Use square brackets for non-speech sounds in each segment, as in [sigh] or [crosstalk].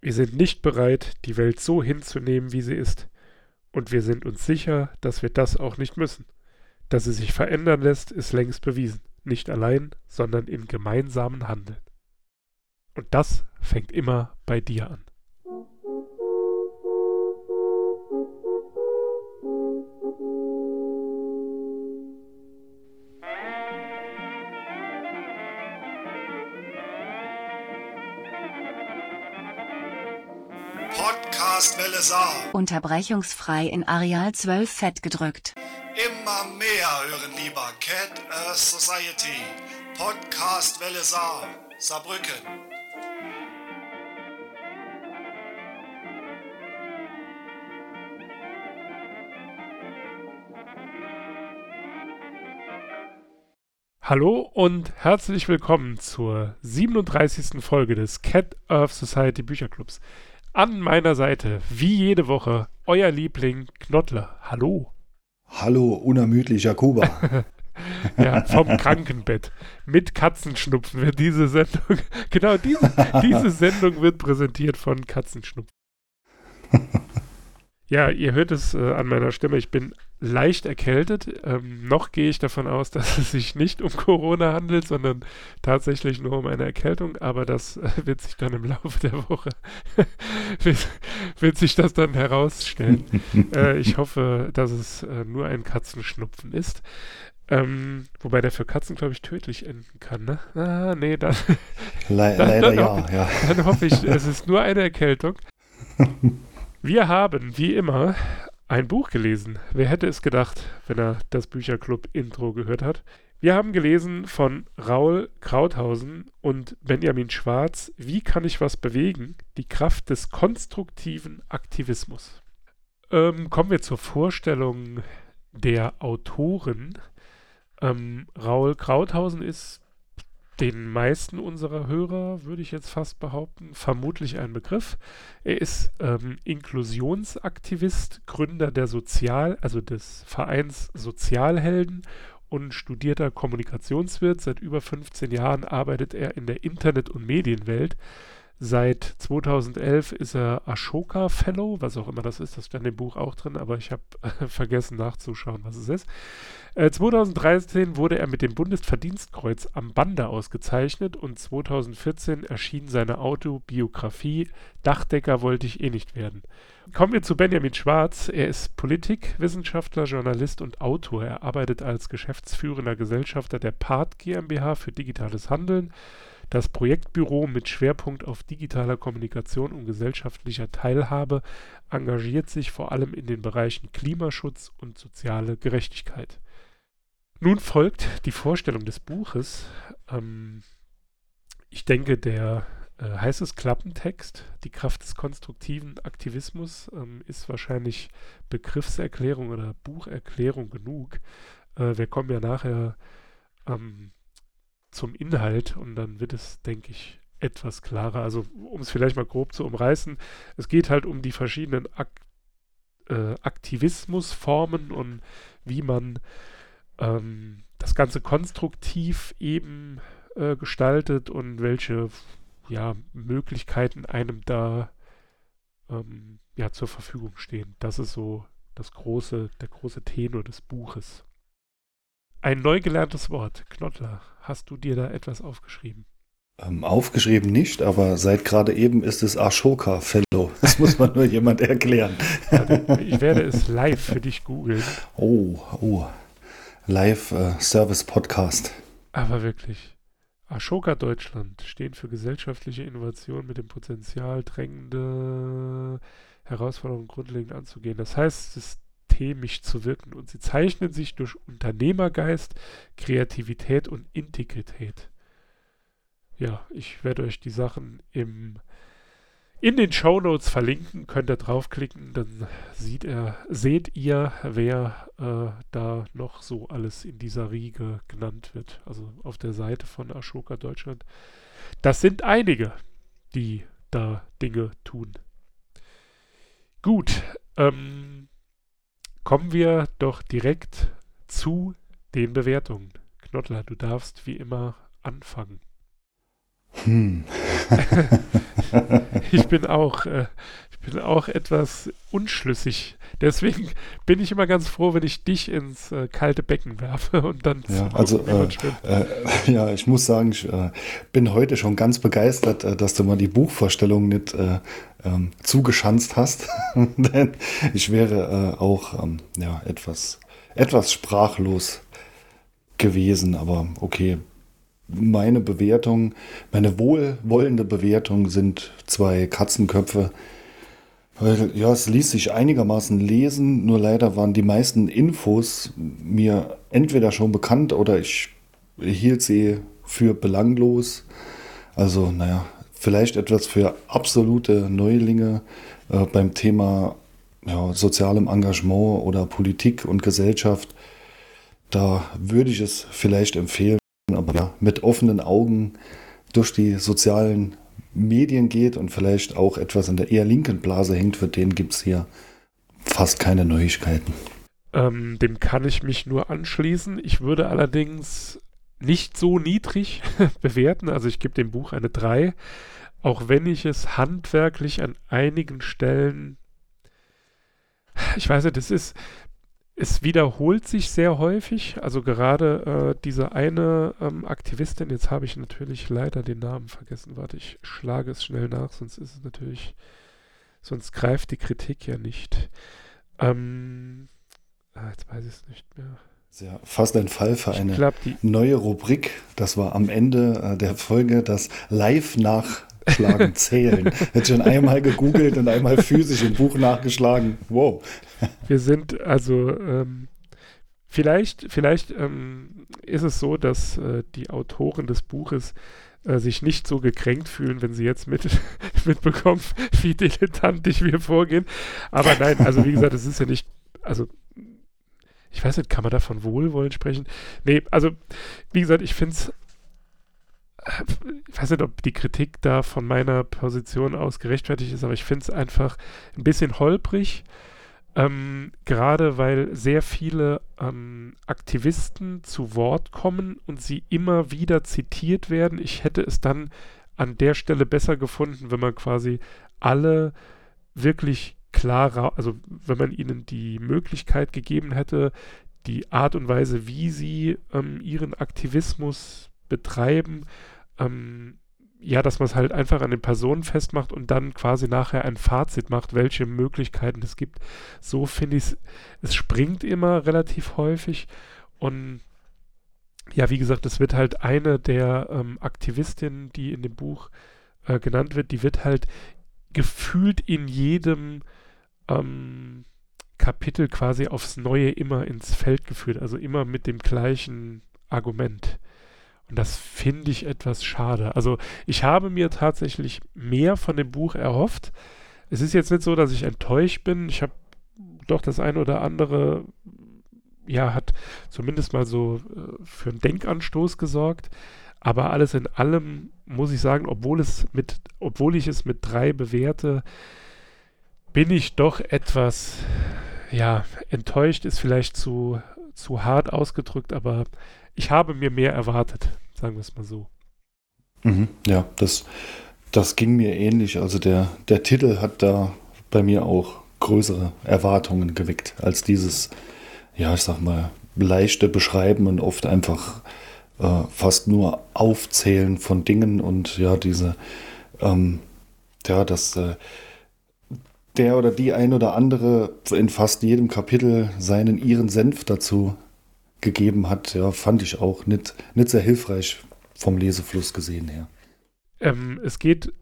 Wir sind nicht bereit, die Welt so hinzunehmen, wie sie ist. Und wir sind uns sicher, dass wir das auch nicht müssen. Dass sie sich verändern lässt, ist längst bewiesen. Nicht allein, sondern in gemeinsamen Handeln. Und das fängt immer bei dir an. Unterbrechungsfrei in Areal 12 fett gedrückt. Immer mehr hören lieber Cat Earth Society. Podcastwelle Saar. Saarbrücken. Hallo und herzlich willkommen zur 37. Folge des Cat Earth Society Bücherclubs. An meiner Seite, wie jede Woche, euer Liebling Knottler. Hallo. Hallo, unermüdlicher Kuba. [laughs] ja, vom Krankenbett. Mit Katzenschnupfen wird diese Sendung, [laughs] genau diese, diese Sendung wird präsentiert von Katzenschnupfen. [laughs] Ja, ihr hört es äh, an meiner Stimme. Ich bin leicht erkältet. Ähm, noch gehe ich davon aus, [laughs] dass es sich nicht um Corona handelt, sondern tatsächlich nur um eine Erkältung. Aber das äh, wird sich dann im Laufe der Woche [laughs] wird, wird, sich das dann herausstellen. [laughs] äh, ich hoffe, dass es äh, nur ein Katzenschnupfen ist. Ähm, wobei der für Katzen, glaube ich, tödlich enden kann, ne? Ah, nee, dann. Le dann, leider dann ja, ja. Dann hoffe ich, es ist nur eine Erkältung. Wir haben, wie immer, ein Buch gelesen. Wer hätte es gedacht, wenn er das Bücherclub-Intro gehört hat? Wir haben gelesen von Raul Krauthausen und Benjamin Schwarz, Wie kann ich was bewegen? Die Kraft des konstruktiven Aktivismus. Ähm, kommen wir zur Vorstellung der Autoren. Ähm, Raul Krauthausen ist den meisten unserer Hörer, würde ich jetzt fast behaupten, vermutlich ein Begriff. Er ist ähm, Inklusionsaktivist, Gründer der Sozial, also des Vereins Sozialhelden und studierter Kommunikationswirt. Seit über 15 Jahren arbeitet er in der Internet- und Medienwelt. Seit 2011 ist er Ashoka Fellow, was auch immer das ist, das stand im Buch auch drin, aber ich habe äh, [laughs] vergessen nachzuschauen, was es ist. Äh, 2013 wurde er mit dem Bundesverdienstkreuz am Bande ausgezeichnet und 2014 erschien seine Autobiografie Dachdecker wollte ich eh nicht werden. Kommen wir zu Benjamin Schwarz. Er ist Politikwissenschaftler, Journalist und Autor. Er arbeitet als geschäftsführender Gesellschafter der PART GmbH für digitales Handeln das Projektbüro mit Schwerpunkt auf digitaler Kommunikation und gesellschaftlicher Teilhabe engagiert sich vor allem in den Bereichen Klimaschutz und soziale Gerechtigkeit. Nun folgt die Vorstellung des Buches. Ähm, ich denke, der äh, heißt es Klappentext, die Kraft des konstruktiven Aktivismus, ähm, ist wahrscheinlich Begriffserklärung oder Bucherklärung genug. Äh, wir kommen ja nachher ähm, zum Inhalt und dann wird es, denke ich, etwas klarer. Also um es vielleicht mal grob zu umreißen, es geht halt um die verschiedenen Ak äh, Aktivismusformen und wie man ähm, das Ganze konstruktiv eben äh, gestaltet und welche ja, Möglichkeiten einem da ähm, ja, zur Verfügung stehen. Das ist so das große, der große Tenor des Buches. Ein neu gelerntes Wort, Knottler. Hast du dir da etwas aufgeschrieben? Ähm, aufgeschrieben nicht, aber seit gerade eben ist es Ashoka Fellow. [laughs] Das muss man nur jemand erklären. Ja, ich werde es live für dich googeln. Oh, oh. Live äh, Service Podcast. Aber wirklich. Ashoka Deutschland stehen für gesellschaftliche Innovation mit dem Potenzial, drängende Herausforderungen grundlegend anzugehen. Das heißt, systemisch zu wirken und sie zeichnen sich durch Unternehmergeist, Kreativität und Integrität. Ja, ich werde euch die Sachen im in den Show Notes verlinken, könnt ihr draufklicken, dann er, seht ihr, wer äh, da noch so alles in dieser Riege genannt wird. Also auf der Seite von Ashoka Deutschland. Das sind einige, die da Dinge tun. Gut, ähm, kommen wir doch direkt zu den Bewertungen. Knottler, du darfst wie immer anfangen. Hm. [laughs] ich bin auch, äh, bin auch etwas unschlüssig. Deswegen bin ich immer ganz froh, wenn ich dich ins äh, kalte Becken werfe und dann ja, also äh, äh, [laughs] ja, ich muss sagen, ich äh, bin heute schon ganz begeistert, äh, dass du mal die Buchvorstellung nicht äh, ähm, zugeschanzt hast, [laughs] denn ich wäre auch ähm, ja etwas etwas sprachlos gewesen, aber okay. Meine Bewertung, meine wohlwollende Bewertung sind zwei Katzenköpfe. Ja, es ließ sich einigermaßen lesen, nur leider waren die meisten Infos mir entweder schon bekannt oder ich hielt sie für belanglos. Also, naja, vielleicht etwas für absolute Neulinge äh, beim Thema ja, sozialem Engagement oder Politik und Gesellschaft. Da würde ich es vielleicht empfehlen, aber ja, mit offenen Augen durch die sozialen Medien geht und vielleicht auch etwas in der eher linken Blase hängt, für den gibt es hier fast keine Neuigkeiten. Ähm, dem kann ich mich nur anschließen. Ich würde allerdings nicht so niedrig [laughs] bewerten. Also ich gebe dem Buch eine 3, auch wenn ich es handwerklich an einigen Stellen, ich weiß nicht, das ist, es wiederholt sich sehr häufig. Also gerade äh, diese eine ähm, Aktivistin, jetzt habe ich natürlich leider den Namen vergessen. Warte, ich schlage es schnell nach, sonst ist es natürlich, sonst greift die Kritik ja nicht. Ähm, ah, jetzt weiß ich es nicht mehr. Ja, fast ein Fall für eine glaub, neue Rubrik. Das war am Ende äh, der Folge das Live nach Schlagen [laughs] zählen. Hätte schon einmal gegoogelt und einmal physisch im Buch nachgeschlagen. Wow. Wir sind also ähm, vielleicht, vielleicht ähm, ist es so, dass äh, die Autoren des Buches äh, sich nicht so gekränkt fühlen, wenn sie jetzt mit, [laughs] mitbekommen, wie dilettantisch wir vorgehen. Aber nein, also wie gesagt, es ist ja nicht, also ich weiß nicht, kann man da von Wohlwollen sprechen? Nee, also wie gesagt, ich finde es ich weiß nicht, ob die Kritik da von meiner Position aus gerechtfertigt ist, aber ich finde es einfach ein bisschen holprig. Ähm, gerade weil sehr viele ähm, Aktivisten zu Wort kommen und sie immer wieder zitiert werden. Ich hätte es dann an der Stelle besser gefunden, wenn man quasi alle wirklich klar, also wenn man ihnen die Möglichkeit gegeben hätte, die Art und Weise, wie sie ähm, ihren Aktivismus betreiben, ähm, ja, dass man es halt einfach an den Personen festmacht und dann quasi nachher ein Fazit macht, welche Möglichkeiten es gibt. So finde ich es, es springt immer relativ häufig und ja, wie gesagt, es wird halt eine der ähm, Aktivistinnen, die in dem Buch äh, genannt wird, die wird halt gefühlt in jedem ähm, Kapitel quasi aufs Neue immer ins Feld geführt, also immer mit dem gleichen Argument. Und das finde ich etwas schade. Also ich habe mir tatsächlich mehr von dem Buch erhofft. Es ist jetzt nicht so, dass ich enttäuscht bin. Ich habe doch das eine oder andere, ja, hat zumindest mal so äh, für einen Denkanstoß gesorgt. Aber alles in allem muss ich sagen, obwohl es mit, obwohl ich es mit drei bewerte, bin ich doch etwas, ja, enttäuscht ist vielleicht zu, zu hart ausgedrückt, aber ich habe mir mehr erwartet, sagen wir es mal so. Mhm, ja, das, das ging mir ähnlich. Also der, der Titel hat da bei mir auch größere Erwartungen geweckt als dieses, ja, ich sag mal, leichte Beschreiben und oft einfach äh, fast nur Aufzählen von Dingen und ja, diese, ähm, ja, dass äh, der oder die ein oder andere in fast jedem Kapitel seinen ihren Senf dazu gegeben hat, ja, fand ich auch nicht, nicht sehr hilfreich vom Lesefluss gesehen her. Ähm, es geht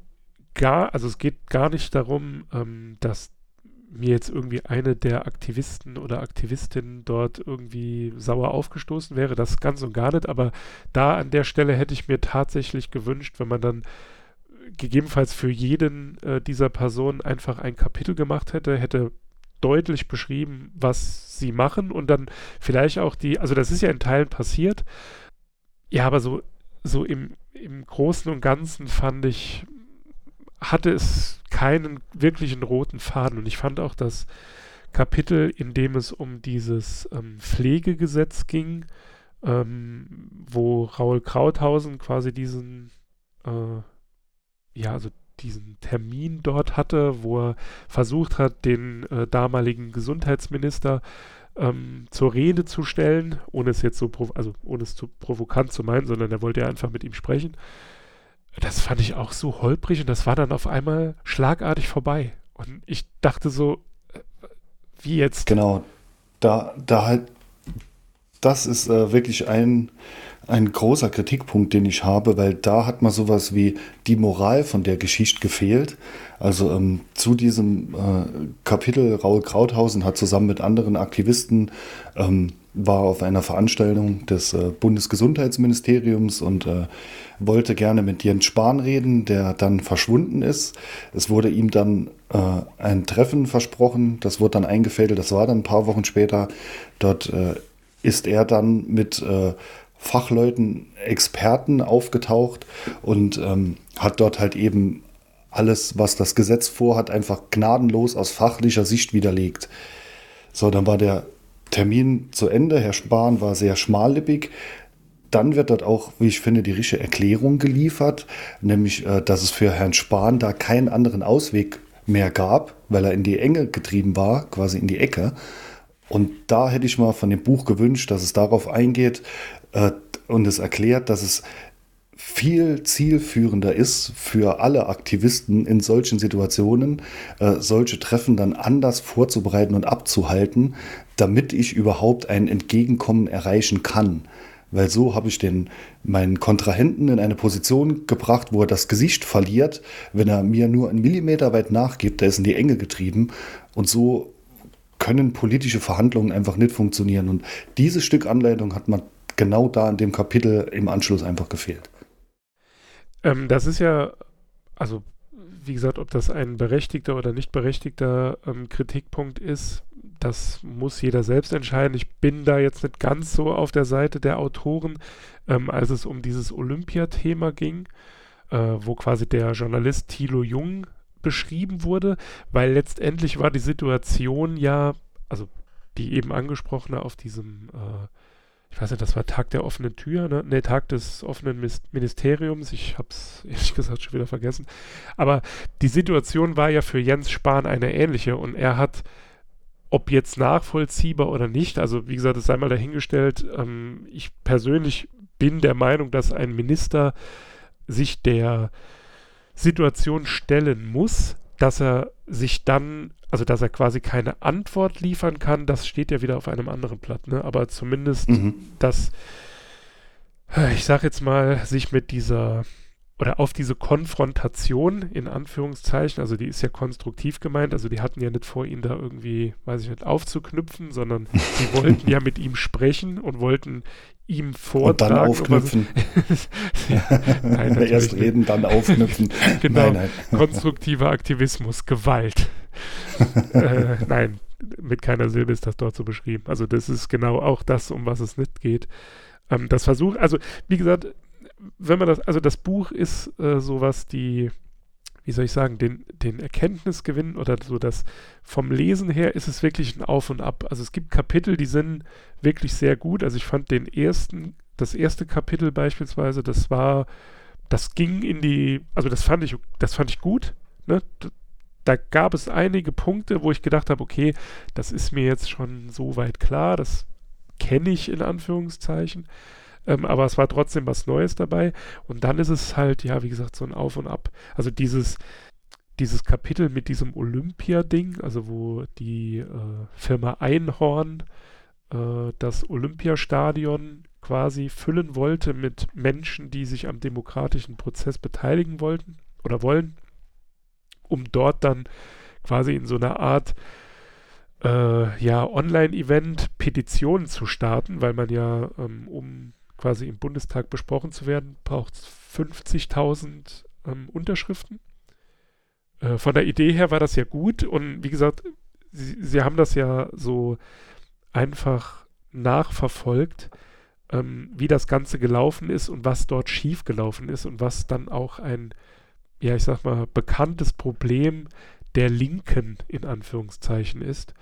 gar, also es geht gar nicht darum, ähm, dass mir jetzt irgendwie eine der Aktivisten oder Aktivistinnen dort irgendwie sauer aufgestoßen wäre, das ganz und gar nicht, aber da an der Stelle hätte ich mir tatsächlich gewünscht, wenn man dann gegebenenfalls für jeden äh, dieser Personen einfach ein Kapitel gemacht hätte, hätte deutlich beschrieben, was sie machen und dann vielleicht auch die, also das ist ja in Teilen passiert. Ja, aber so, so im, im Großen und Ganzen fand ich, hatte es keinen wirklichen roten Faden und ich fand auch das Kapitel, in dem es um dieses ähm, Pflegegesetz ging, ähm, wo Raul Krauthausen quasi diesen äh, ja, also diesen Termin dort hatte, wo er versucht hat, den äh, damaligen Gesundheitsminister ähm, zur Rede zu stellen, ohne es jetzt so, also ohne es zu provokant zu meinen, sondern er wollte ja einfach mit ihm sprechen. Das fand ich auch so holprig und das war dann auf einmal schlagartig vorbei. Und ich dachte so, äh, wie jetzt? Genau, da, da halt, das ist äh, wirklich ein, ein großer Kritikpunkt, den ich habe, weil da hat man sowas wie die Moral von der Geschichte gefehlt. Also ähm, zu diesem äh, Kapitel Raul Krauthausen hat zusammen mit anderen Aktivisten ähm, war auf einer Veranstaltung des äh, Bundesgesundheitsministeriums und äh, wollte gerne mit Jens Spahn reden, der dann verschwunden ist. Es wurde ihm dann äh, ein Treffen versprochen, das wurde dann eingefädelt, das war dann ein paar Wochen später. Dort äh, ist er dann mit äh, Fachleuten, Experten aufgetaucht und ähm, hat dort halt eben alles, was das Gesetz vorhat, einfach gnadenlos aus fachlicher Sicht widerlegt. So, dann war der Termin zu Ende. Herr Spahn war sehr schmallippig. Dann wird dort auch, wie ich finde, die richtige Erklärung geliefert, nämlich, äh, dass es für Herrn Spahn da keinen anderen Ausweg mehr gab, weil er in die Enge getrieben war, quasi in die Ecke. Und da hätte ich mal von dem Buch gewünscht, dass es darauf eingeht äh, und es erklärt, dass es viel zielführender ist für alle Aktivisten in solchen Situationen, äh, solche Treffen dann anders vorzubereiten und abzuhalten, damit ich überhaupt ein Entgegenkommen erreichen kann. Weil so habe ich den, meinen Kontrahenten in eine Position gebracht, wo er das Gesicht verliert, wenn er mir nur einen Millimeter weit nachgibt, der ist in die Enge getrieben. Und so können politische Verhandlungen einfach nicht funktionieren. Und dieses Stück Anleitung hat man genau da in dem Kapitel im Anschluss einfach gefehlt. Ähm, das ist ja, also wie gesagt, ob das ein berechtigter oder nicht berechtigter ähm, Kritikpunkt ist, das muss jeder selbst entscheiden. Ich bin da jetzt nicht ganz so auf der Seite der Autoren, ähm, als es um dieses Olympiathema ging, äh, wo quasi der Journalist Thilo Jung beschrieben wurde, weil letztendlich war die Situation ja, also die eben angesprochene auf diesem äh, ich weiß nicht, das war Tag der offenen Tür, ne? Ne, Tag des offenen Ministeriums. Ich habe es [laughs] ehrlich gesagt schon wieder vergessen. Aber die Situation war ja für Jens Spahn eine ähnliche und er hat, ob jetzt nachvollziehbar oder nicht, also wie gesagt, es sei mal dahingestellt, ähm, ich persönlich bin der Meinung, dass ein Minister sich der Situation stellen muss, dass er sich dann, also dass er quasi keine Antwort liefern kann, das steht ja wieder auf einem anderen Blatt, ne? aber zumindest, mhm. dass, ich sag jetzt mal, sich mit dieser oder auf diese Konfrontation in Anführungszeichen, also die ist ja konstruktiv gemeint, also die hatten ja nicht vor, ihn da irgendwie, weiß ich nicht, aufzuknüpfen, sondern sie [laughs] wollten ja mit ihm sprechen und wollten ihm vortragen. Und dann aufknüpfen. [laughs] nein, [laughs] Erst reden, dann aufknüpfen. genau, nein, nein. konstruktiver Aktivismus, Gewalt. äh, nein, mit keiner Silbe ist das dort so beschrieben. Also das ist genau auch das, um was es nicht geht. Ähm, das Versuch, also wie gesagt, wenn man das, also das Buch ist äh, sowas, die, wie soll ich sagen, den, den Erkenntnisgewinn oder so das vom Lesen her ist es wirklich ein Auf und Ab. Also es gibt Kapitel, die sind wirklich sehr gut. Also ich fand den ersten, das erste Kapitel beispielsweise, das war, das ging in die, also das fand ich, das fand ich gut. Ne? Da gab es einige Punkte, wo ich gedacht habe, okay, das ist mir jetzt schon so weit klar, das kenne ich in Anführungszeichen ähm, aber es war trotzdem was Neues dabei. Und dann ist es halt, ja, wie gesagt, so ein Auf und Ab. Also dieses, dieses Kapitel mit diesem Olympia-Ding, also wo die äh, Firma Einhorn äh, das Olympiastadion quasi füllen wollte mit Menschen, die sich am demokratischen Prozess beteiligen wollten oder wollen, um dort dann quasi in so einer Art äh, ja, Online-Event Petitionen zu starten, weil man ja ähm, um quasi im Bundestag besprochen zu werden, braucht es 50.000 ähm, Unterschriften. Äh, von der Idee her war das ja gut und wie gesagt, sie, sie haben das ja so einfach nachverfolgt, ähm, wie das Ganze gelaufen ist und was dort schief gelaufen ist und was dann auch ein, ja, ich sag mal, bekanntes Problem der Linken in Anführungszeichen ist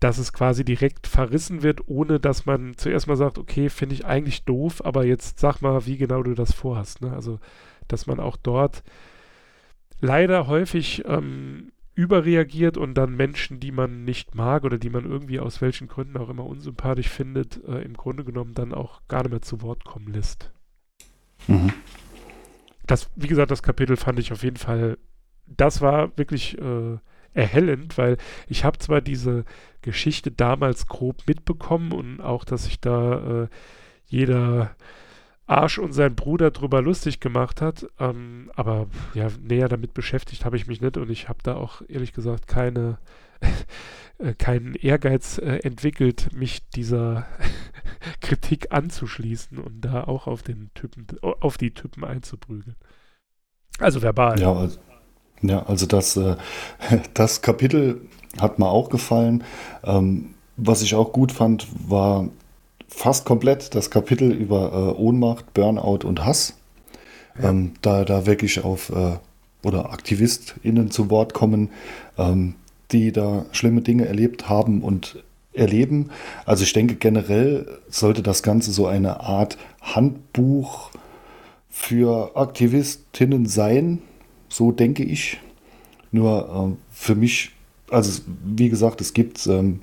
dass es quasi direkt verrissen wird, ohne dass man zuerst mal sagt, okay, finde ich eigentlich doof, aber jetzt sag mal, wie genau du das vorhast. Ne? Also dass man auch dort leider häufig ähm, überreagiert und dann Menschen, die man nicht mag oder die man irgendwie aus welchen Gründen auch immer unsympathisch findet, äh, im Grunde genommen dann auch gar nicht mehr zu Wort kommen lässt. Mhm. Das, wie gesagt, das Kapitel fand ich auf jeden Fall, das war wirklich äh, erhellend, weil ich habe zwar diese Geschichte damals grob mitbekommen und auch, dass sich da äh, jeder Arsch und sein Bruder drüber lustig gemacht hat. Ähm, aber ja, näher damit beschäftigt habe ich mich nicht und ich habe da auch ehrlich gesagt keine, [laughs] äh, keinen Ehrgeiz äh, entwickelt, mich dieser [laughs] Kritik anzuschließen und da auch auf den Typen, auf die Typen einzuprügeln. Also verbal. Ja, also, ja, also das, äh, [laughs] das Kapitel hat mir auch gefallen. Ähm, was ich auch gut fand, war fast komplett das Kapitel über äh, Ohnmacht, Burnout und Hass. Ja. Ähm, da, da wirklich auf äh, oder AktivistInnen zu Wort kommen, ähm, die da schlimme Dinge erlebt haben und erleben. Also ich denke generell sollte das Ganze so eine Art Handbuch für Aktivistinnen sein, so denke ich. Nur äh, für mich, also wie gesagt, es gibt ähm,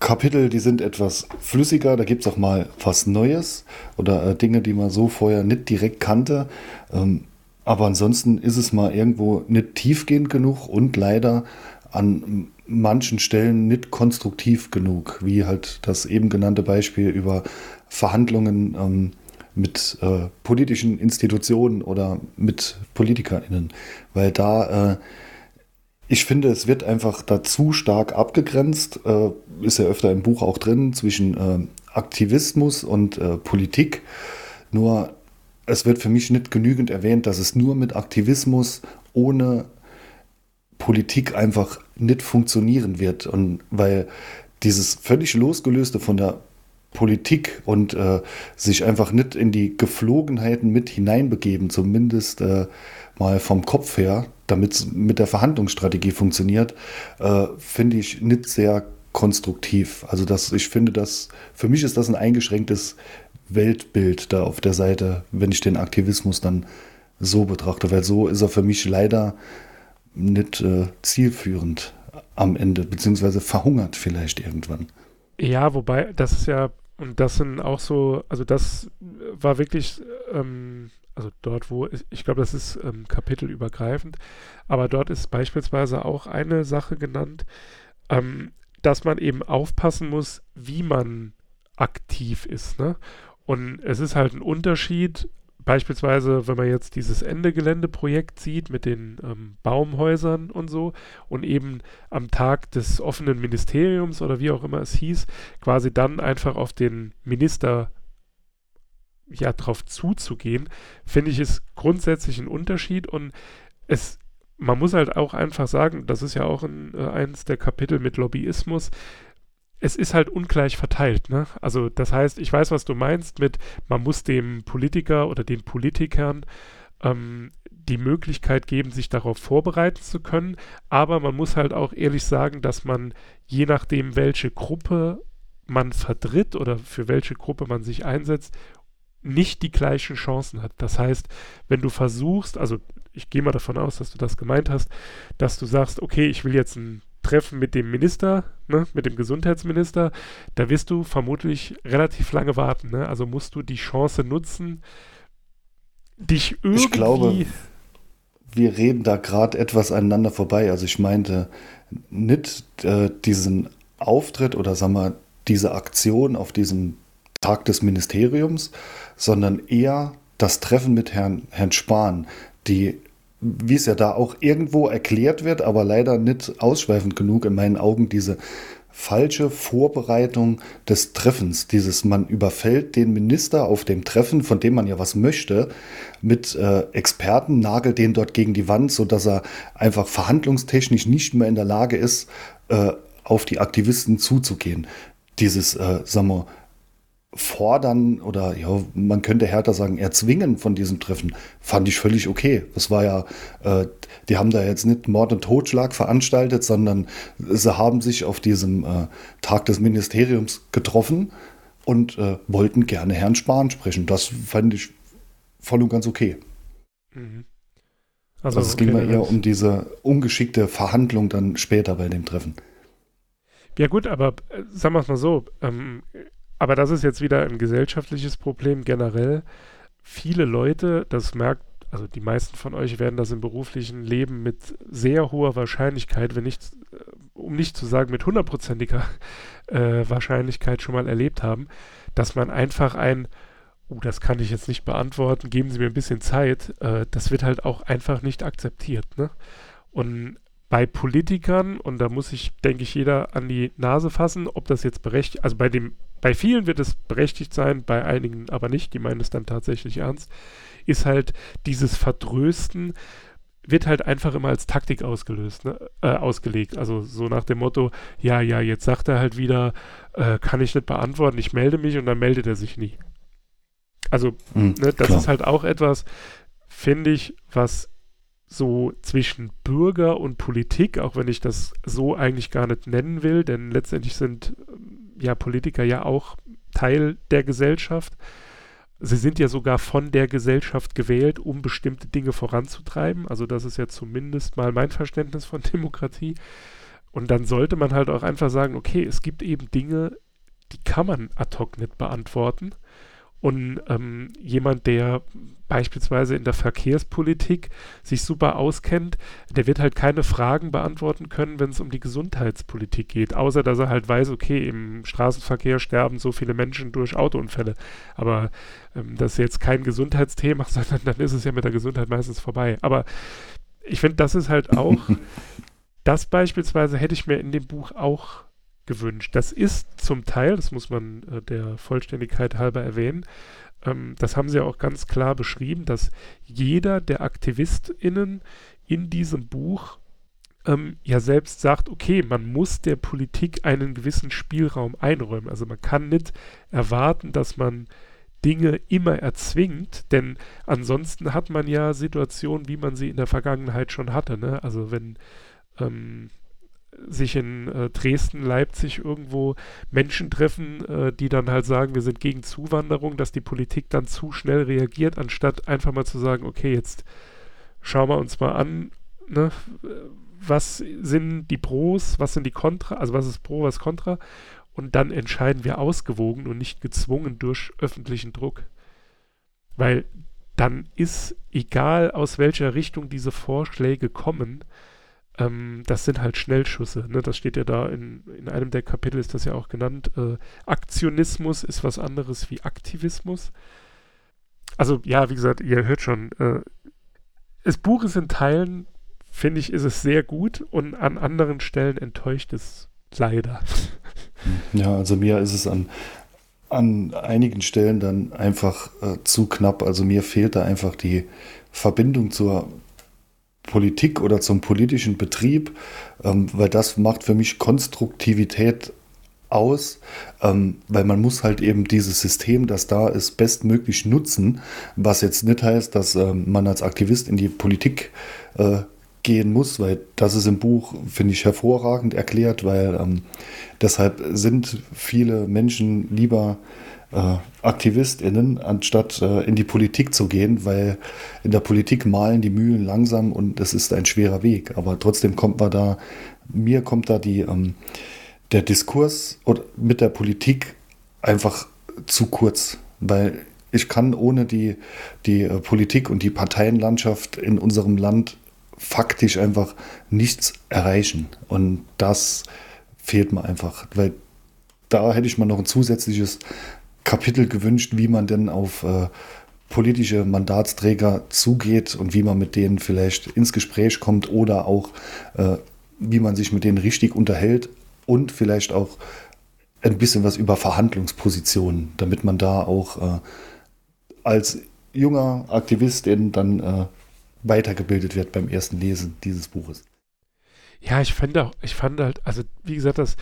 Kapitel, die sind etwas flüssiger, da gibt es auch mal was Neues oder äh, Dinge, die man so vorher nicht direkt kannte. Ähm, aber ansonsten ist es mal irgendwo nicht tiefgehend genug und leider an manchen Stellen nicht konstruktiv genug, wie halt das eben genannte Beispiel über Verhandlungen ähm, mit äh, politischen Institutionen oder mit PolitikerInnen, weil da äh, ich finde, es wird einfach dazu stark abgegrenzt, äh, ist ja öfter im Buch auch drin, zwischen äh, Aktivismus und äh, Politik. Nur es wird für mich nicht genügend erwähnt, dass es nur mit Aktivismus ohne Politik einfach nicht funktionieren wird. Und weil dieses völlig losgelöste von der Politik und äh, sich einfach nicht in die Geflogenheiten mit hineinbegeben, zumindest äh, mal vom Kopf her, damit es mit der Verhandlungsstrategie funktioniert, äh, finde ich nicht sehr konstruktiv. Also das, ich finde das, für mich ist das ein eingeschränktes Weltbild da auf der Seite, wenn ich den Aktivismus dann so betrachte, weil so ist er für mich leider nicht äh, zielführend am Ende, beziehungsweise verhungert vielleicht irgendwann. Ja, wobei, das ist ja, und das sind auch so, also das war wirklich ähm, also dort, wo, ich glaube, das ist ähm, kapitelübergreifend, aber dort ist beispielsweise auch eine Sache genannt, ähm, dass man eben aufpassen muss, wie man aktiv ist. Ne? Und es ist halt ein Unterschied, beispielsweise, wenn man jetzt dieses Ende-Gelände-Projekt sieht mit den ähm, Baumhäusern und so und eben am Tag des offenen Ministeriums oder wie auch immer es hieß, quasi dann einfach auf den Minister ja, drauf zuzugehen, finde ich, ist grundsätzlich ein Unterschied und es, man muss halt auch einfach sagen, das ist ja auch ein, äh, eins der Kapitel mit Lobbyismus, es ist halt ungleich verteilt, ne? Also das heißt, ich weiß, was du meinst mit, man muss dem Politiker oder den Politikern ähm, die Möglichkeit geben, sich darauf vorbereiten zu können, aber man muss halt auch ehrlich sagen, dass man je nachdem, welche Gruppe man vertritt oder für welche Gruppe man sich einsetzt, nicht die gleichen Chancen hat. Das heißt, wenn du versuchst, also ich gehe mal davon aus, dass du das gemeint hast, dass du sagst, okay, ich will jetzt ein Treffen mit dem Minister, ne, mit dem Gesundheitsminister, da wirst du vermutlich relativ lange warten. Ne? Also musst du die Chance nutzen, dich irgendwie. Ich glaube, wir reden da gerade etwas aneinander vorbei. Also ich meinte nicht äh, diesen Auftritt oder sagen wir diese Aktion auf diesem Tag des Ministeriums, sondern eher das Treffen mit Herrn, Herrn Spahn, die, wie es ja da auch irgendwo erklärt wird, aber leider nicht ausschweifend genug in meinen Augen, diese falsche Vorbereitung des Treffens. Dieses, man überfällt den Minister auf dem Treffen, von dem man ja was möchte, mit äh, Experten, nagelt den dort gegen die Wand, sodass er einfach verhandlungstechnisch nicht mehr in der Lage ist, äh, auf die Aktivisten zuzugehen. Dieses, äh, sagen wir, fordern oder ja, man könnte härter sagen, erzwingen von diesem Treffen, fand ich völlig okay. Das war ja, äh, die haben da jetzt nicht Mord und Totschlag veranstaltet, sondern sie haben sich auf diesem äh, Tag des Ministeriums getroffen und äh, wollten gerne Herrn Spahn sprechen. Das fand ich voll und ganz okay. Mhm. Also, also, es okay, ging mir eher um diese ungeschickte Verhandlung dann später bei dem Treffen. Ja gut, aber äh, sagen wir es mal so, ähm, aber das ist jetzt wieder ein gesellschaftliches Problem generell. Viele Leute, das merkt, also die meisten von euch werden das im beruflichen Leben mit sehr hoher Wahrscheinlichkeit, wenn nicht, äh, um nicht zu sagen mit hundertprozentiger [laughs] äh, Wahrscheinlichkeit schon mal erlebt haben, dass man einfach ein, oh, das kann ich jetzt nicht beantworten, geben Sie mir ein bisschen Zeit, äh, das wird halt auch einfach nicht akzeptiert. Ne? Und bei Politikern, und da muss ich, denke ich, jeder an die Nase fassen, ob das jetzt berechtigt, also bei dem, bei vielen wird es berechtigt sein, bei einigen aber nicht, die meinen es dann tatsächlich ernst, ist halt dieses Vertrösten, wird halt einfach immer als Taktik ausgelöst, ne? äh, ausgelegt. Also so nach dem Motto, ja, ja, jetzt sagt er halt wieder, äh, kann ich nicht beantworten, ich melde mich und dann meldet er sich nie. Also, mhm, ne, das klar. ist halt auch etwas, finde ich, was so zwischen Bürger und Politik, auch wenn ich das so eigentlich gar nicht nennen will, denn letztendlich sind ja Politiker ja auch Teil der Gesellschaft. Sie sind ja sogar von der Gesellschaft gewählt, um bestimmte Dinge voranzutreiben. Also das ist ja zumindest mal mein Verständnis von [laughs] Demokratie. Und dann sollte man halt auch einfach sagen, okay, es gibt eben Dinge, die kann man ad hoc nicht beantworten. Und ähm, jemand, der beispielsweise in der Verkehrspolitik sich super auskennt, der wird halt keine Fragen beantworten können, wenn es um die Gesundheitspolitik geht, außer dass er halt weiß, okay, im Straßenverkehr sterben so viele Menschen durch Autounfälle. Aber ähm, das ist jetzt kein Gesundheitsthema, [laughs] sondern dann ist es ja mit der Gesundheit meistens vorbei. Aber ich finde, das ist halt auch, [laughs] das beispielsweise hätte ich mir in dem Buch auch gewünscht. Das ist zum Teil, das muss man äh, der Vollständigkeit halber erwähnen, ähm, das haben sie auch ganz klar beschrieben, dass jeder der AktivistInnen in diesem Buch ähm, ja selbst sagt, okay, man muss der Politik einen gewissen Spielraum einräumen. Also man kann nicht erwarten, dass man Dinge immer erzwingt, denn ansonsten hat man ja Situationen, wie man sie in der Vergangenheit schon hatte. Ne? Also wenn ähm, sich in äh, Dresden, Leipzig irgendwo Menschen treffen, äh, die dann halt sagen, wir sind gegen Zuwanderung, dass die Politik dann zu schnell reagiert, anstatt einfach mal zu sagen, okay, jetzt schauen wir uns mal an, ne, was sind die Pros, was sind die Contra, also was ist Pro, was Contra und dann entscheiden wir ausgewogen und nicht gezwungen durch öffentlichen Druck. Weil dann ist, egal aus welcher Richtung diese Vorschläge kommen, ähm, das sind halt Schnellschüsse. Ne? Das steht ja da in, in einem der Kapitel, ist das ja auch genannt. Äh, Aktionismus ist was anderes wie Aktivismus. Also ja, wie gesagt, ihr hört schon, äh, das Buch ist in Teilen, finde ich, ist es sehr gut und an anderen Stellen enttäuscht es leider. [laughs] Ja, also mir ist es an, an einigen Stellen dann einfach äh, zu knapp. Also mir fehlt da einfach die Verbindung zur Politik oder zum politischen Betrieb, ähm, weil das macht für mich Konstruktivität aus, ähm, weil man muss halt eben dieses System, das da ist, bestmöglich nutzen, was jetzt nicht heißt, dass ähm, man als Aktivist in die Politik äh, gehen muss, weil das ist im Buch, finde ich, hervorragend erklärt, weil deshalb sind viele Menschen lieber AktivistInnen, anstatt äh, in die Politik zu gehen, weil in der Politik malen die Mühlen langsam und es ist ein schwerer Weg. Aber trotzdem kommt man da, mir kommt da die, ähm, der Diskurs mit der Politik einfach zu kurz, weil ich kann ohne die, die äh, Politik und die Parteienlandschaft in unserem Land faktisch einfach nichts erreichen. Und das fehlt mir einfach, weil da hätte ich mal noch ein zusätzliches Kapitel gewünscht, wie man denn auf äh, politische Mandatsträger zugeht und wie man mit denen vielleicht ins Gespräch kommt oder auch äh, wie man sich mit denen richtig unterhält und vielleicht auch ein bisschen was über Verhandlungspositionen, damit man da auch äh, als junger Aktivistin dann äh, weitergebildet wird beim ersten Lesen dieses Buches. Ja, ich fand auch, ich fand halt, also wie gesagt, das,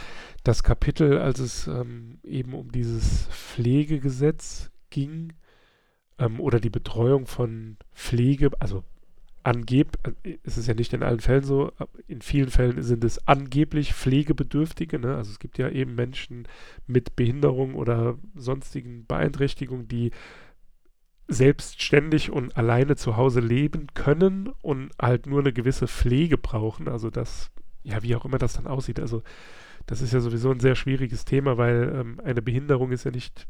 das Kapitel, als es ähm, eben um dieses Pflegegesetz ging ähm, oder die Betreuung von Pflege, also angeb, äh, ist es ja nicht in allen Fällen so, in vielen Fällen sind es angeblich Pflegebedürftige, ne? also es gibt ja eben Menschen mit Behinderung oder sonstigen Beeinträchtigungen, die selbstständig und alleine zu Hause leben können und halt nur eine gewisse Pflege brauchen. Also das, ja, wie auch immer das dann aussieht. Also das ist ja sowieso ein sehr schwieriges Thema, weil ähm, eine Behinderung ist ja nicht,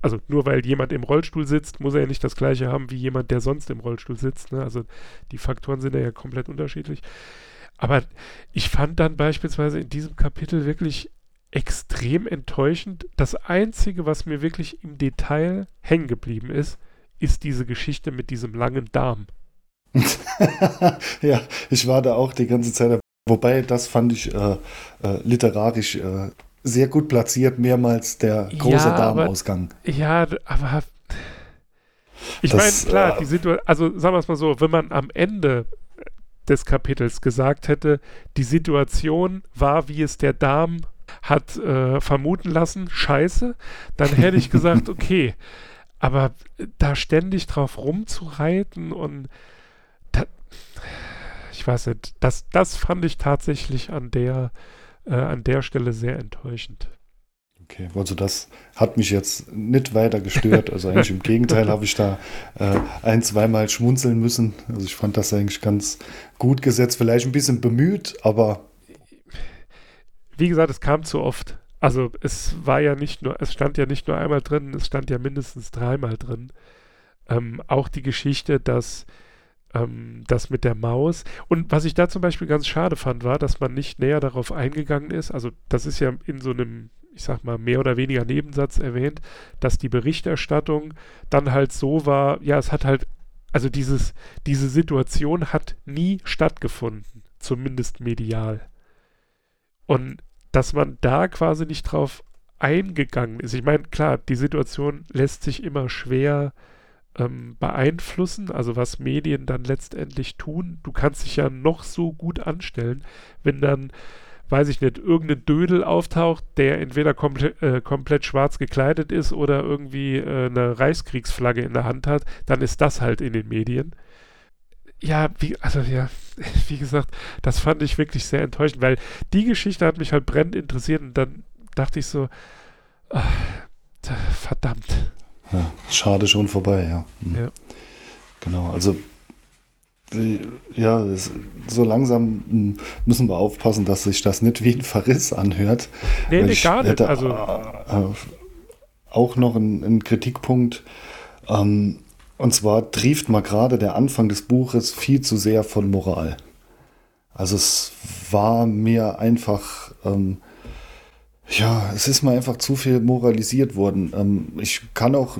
also nur weil jemand im Rollstuhl sitzt, muss er ja nicht das gleiche haben wie jemand, der sonst im Rollstuhl sitzt. Ne? Also die Faktoren sind ja komplett unterschiedlich. Aber ich fand dann beispielsweise in diesem Kapitel wirklich extrem enttäuschend. Das Einzige, was mir wirklich im Detail hängen geblieben ist, ist diese Geschichte mit diesem langen Darm. [laughs] ja, ich war da auch die ganze Zeit. Wobei, das fand ich äh, äh, literarisch äh, sehr gut platziert, mehrmals der große ja, Darmausgang. Aber, ja, aber ich meine, klar, die äh, Situation, also sagen wir es mal so, wenn man am Ende des Kapitels gesagt hätte, die Situation war, wie es der Darm hat äh, vermuten lassen, scheiße, dann hätte ich gesagt, [laughs] okay, aber da ständig drauf rumzureiten und da, ich weiß nicht, das, das fand ich tatsächlich an der, äh, an der Stelle sehr enttäuschend. Okay, also das hat mich jetzt nicht weiter gestört. Also eigentlich im [laughs] Gegenteil habe ich da äh, ein, zweimal schmunzeln müssen. Also ich fand das eigentlich ganz gut gesetzt, vielleicht ein bisschen bemüht, aber. Wie gesagt, es kam zu oft. Also es war ja nicht nur, es stand ja nicht nur einmal drin, es stand ja mindestens dreimal drin. Ähm, auch die Geschichte, dass ähm, das mit der Maus. Und was ich da zum Beispiel ganz schade fand, war, dass man nicht näher darauf eingegangen ist. Also das ist ja in so einem, ich sag mal, mehr oder weniger Nebensatz erwähnt, dass die Berichterstattung dann halt so war, ja, es hat halt, also dieses, diese Situation hat nie stattgefunden, zumindest medial. Und dass man da quasi nicht drauf eingegangen ist. Ich meine, klar, die Situation lässt sich immer schwer ähm, beeinflussen, also was Medien dann letztendlich tun. Du kannst dich ja noch so gut anstellen, wenn dann, weiß ich nicht, irgendein Dödel auftaucht, der entweder komple äh, komplett schwarz gekleidet ist oder irgendwie äh, eine Reichskriegsflagge in der Hand hat, dann ist das halt in den Medien ja, wie, also ja, [laughs] wie gesagt, das fand ich wirklich sehr enttäuschend, weil die Geschichte hat mich halt brennend interessiert und dann dachte ich so, ach, verdammt. Ja, schade schon vorbei, ja. Mhm. ja. Genau, also ja, so langsam hm, müssen wir aufpassen, dass sich das nicht wie ein Verriss anhört. Nee, nee gar nicht. Also, äh, äh, auch noch ein, ein Kritikpunkt. Ähm, und zwar trieft mal gerade der Anfang des Buches viel zu sehr von Moral. Also es war mir einfach, ähm, ja, es ist mir einfach zu viel moralisiert worden. Ähm, ich kann auch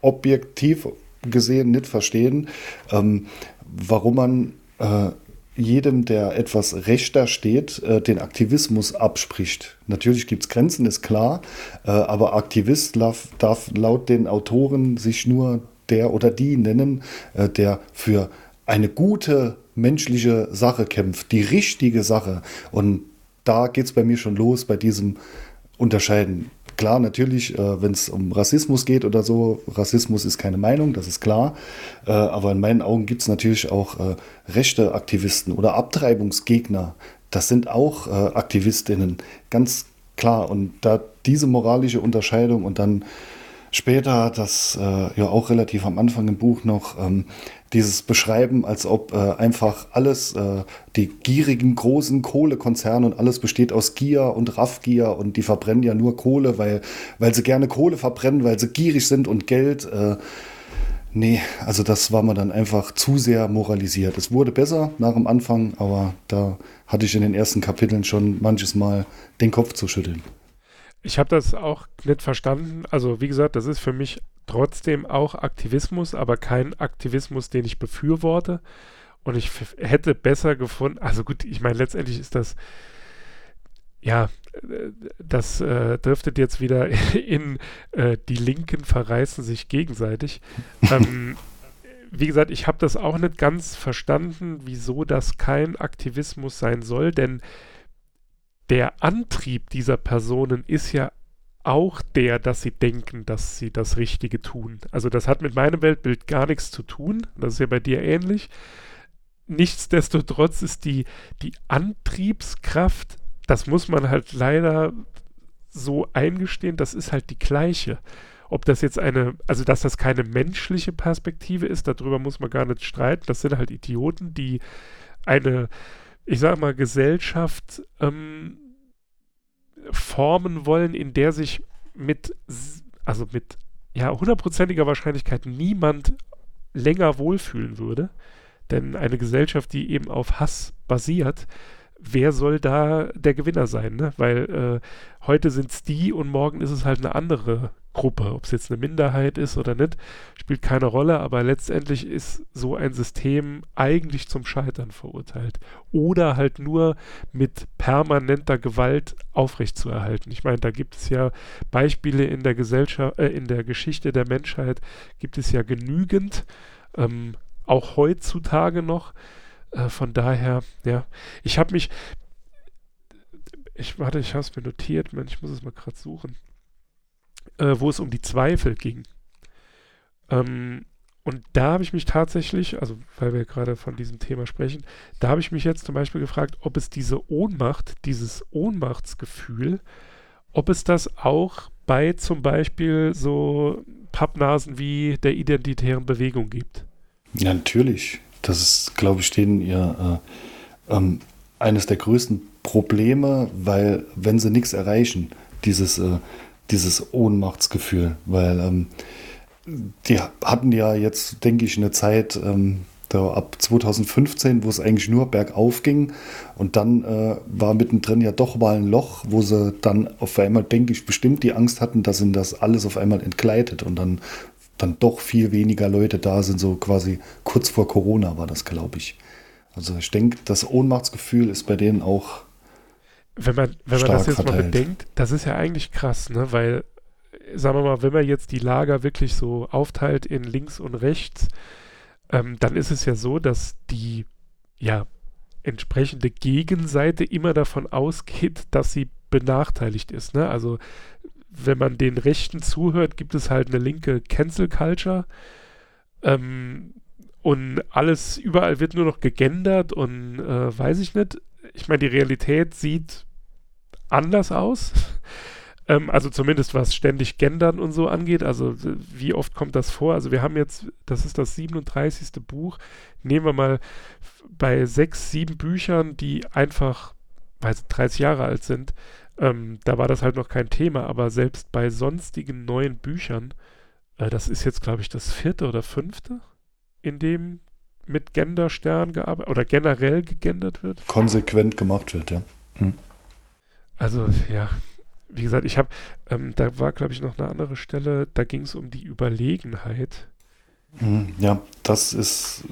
objektiv gesehen nicht verstehen, ähm, warum man äh, jedem, der etwas rechter steht, äh, den Aktivismus abspricht. Natürlich gibt es Grenzen, ist klar, äh, aber Aktivist darf, darf laut den Autoren sich nur der oder die nennen, äh, der für eine gute menschliche Sache kämpft, die richtige Sache. Und da geht es bei mir schon los bei diesem Unterscheiden. Klar, natürlich, äh, wenn es um Rassismus geht oder so, Rassismus ist keine Meinung, das ist klar. Äh, aber in meinen Augen gibt es natürlich auch äh, rechte Aktivisten oder Abtreibungsgegner. Das sind auch äh, Aktivistinnen, ganz klar. Und da diese moralische Unterscheidung und dann später, das äh, ja auch relativ am Anfang im Buch noch, ähm, dieses Beschreiben, als ob äh, einfach alles, äh, die gierigen großen Kohlekonzerne und alles besteht aus Gier und Raffgier und die verbrennen ja nur Kohle, weil, weil sie gerne Kohle verbrennen, weil sie gierig sind und Geld. Äh, nee, also das war mir dann einfach zu sehr moralisiert. Es wurde besser nach dem Anfang, aber da hatte ich in den ersten Kapiteln schon manches Mal den Kopf zu schütteln. Ich habe das auch nicht verstanden. Also wie gesagt, das ist für mich trotzdem auch Aktivismus, aber kein Aktivismus, den ich befürworte. Und ich hätte besser gefunden, also gut, ich meine, letztendlich ist das, ja, das äh, driftet jetzt wieder [laughs] in äh, die Linken verreißen sich gegenseitig. [laughs] ähm, wie gesagt, ich habe das auch nicht ganz verstanden, wieso das kein Aktivismus sein soll, denn der Antrieb dieser Personen ist ja auch der, dass sie denken, dass sie das Richtige tun. Also das hat mit meinem Weltbild gar nichts zu tun. Das ist ja bei dir ähnlich. Nichtsdestotrotz ist die, die Antriebskraft, das muss man halt leider so eingestehen, das ist halt die gleiche. ob das jetzt eine, also dass das keine menschliche Perspektive ist, darüber muss man gar nicht streiten. Das sind halt Idioten, die eine, ich sag mal, Gesellschaft ähm, formen wollen, in der sich mit, also mit ja, hundertprozentiger Wahrscheinlichkeit niemand länger wohlfühlen würde. Denn eine Gesellschaft, die eben auf Hass basiert, wer soll da der Gewinner sein? Ne? Weil äh, heute sind es die und morgen ist es halt eine andere Gruppe. Ob es jetzt eine Minderheit ist oder nicht, spielt keine Rolle, aber letztendlich ist so ein System eigentlich zum Scheitern verurteilt. Oder halt nur mit permanenter Gewalt aufrechtzuerhalten. Ich meine, da gibt es ja Beispiele in der Gesellschaft, äh, in der Geschichte der Menschheit gibt es ja genügend, ähm, auch heutzutage noch. Äh, von daher, ja, ich habe mich, ich warte, ich habe es mir notiert, man, ich muss es mal gerade suchen äh, wo es um die Zweifel ging. Ähm, und da habe ich mich tatsächlich, also weil wir gerade von diesem Thema sprechen, da habe ich mich jetzt zum Beispiel gefragt, ob es diese Ohnmacht, dieses Ohnmachtsgefühl, ob es das auch bei zum Beispiel so Pappnasen wie der identitären Bewegung gibt. Ja, natürlich. Das ist, glaube ich, denen ihr äh, ähm, eines der größten Probleme, weil wenn sie nichts erreichen, dieses äh, dieses Ohnmachtsgefühl, weil ähm, die hatten ja jetzt, denke ich, eine Zeit ähm, da ab 2015, wo es eigentlich nur bergauf ging und dann äh, war mittendrin ja doch mal ein Loch, wo sie dann auf einmal, denke ich, bestimmt die Angst hatten, dass ihnen das alles auf einmal entgleitet und dann, dann doch viel weniger Leute da sind, so quasi kurz vor Corona war das, glaube ich. Also ich denke, das Ohnmachtsgefühl ist bei denen auch wenn man, wenn man das jetzt verteilt. mal bedenkt, das ist ja eigentlich krass, ne? Weil, sagen wir mal, wenn man jetzt die Lager wirklich so aufteilt in links und rechts, ähm, dann ist es ja so, dass die ja entsprechende Gegenseite immer davon ausgeht, dass sie benachteiligt ist. Ne? Also wenn man den Rechten zuhört, gibt es halt eine linke Cancel Culture. Ähm, und alles, überall wird nur noch gegendert und äh, weiß ich nicht ich meine, die Realität sieht anders aus. [laughs] ähm, also zumindest was ständig Gendern und so angeht. Also wie oft kommt das vor? Also wir haben jetzt, das ist das 37. Buch. Nehmen wir mal bei sechs, sieben Büchern, die einfach, sie 30 Jahre alt sind, ähm, da war das halt noch kein Thema, aber selbst bei sonstigen neuen Büchern, äh, das ist jetzt, glaube ich, das vierte oder fünfte, in dem mit Genderstern gearbeitet oder generell gegendert wird? Konsequent gemacht wird, ja. Hm. Also, ja, wie gesagt, ich habe, ähm, da war, glaube ich, noch eine andere Stelle, da ging es um die Überlegenheit. Hm, ja, das ist,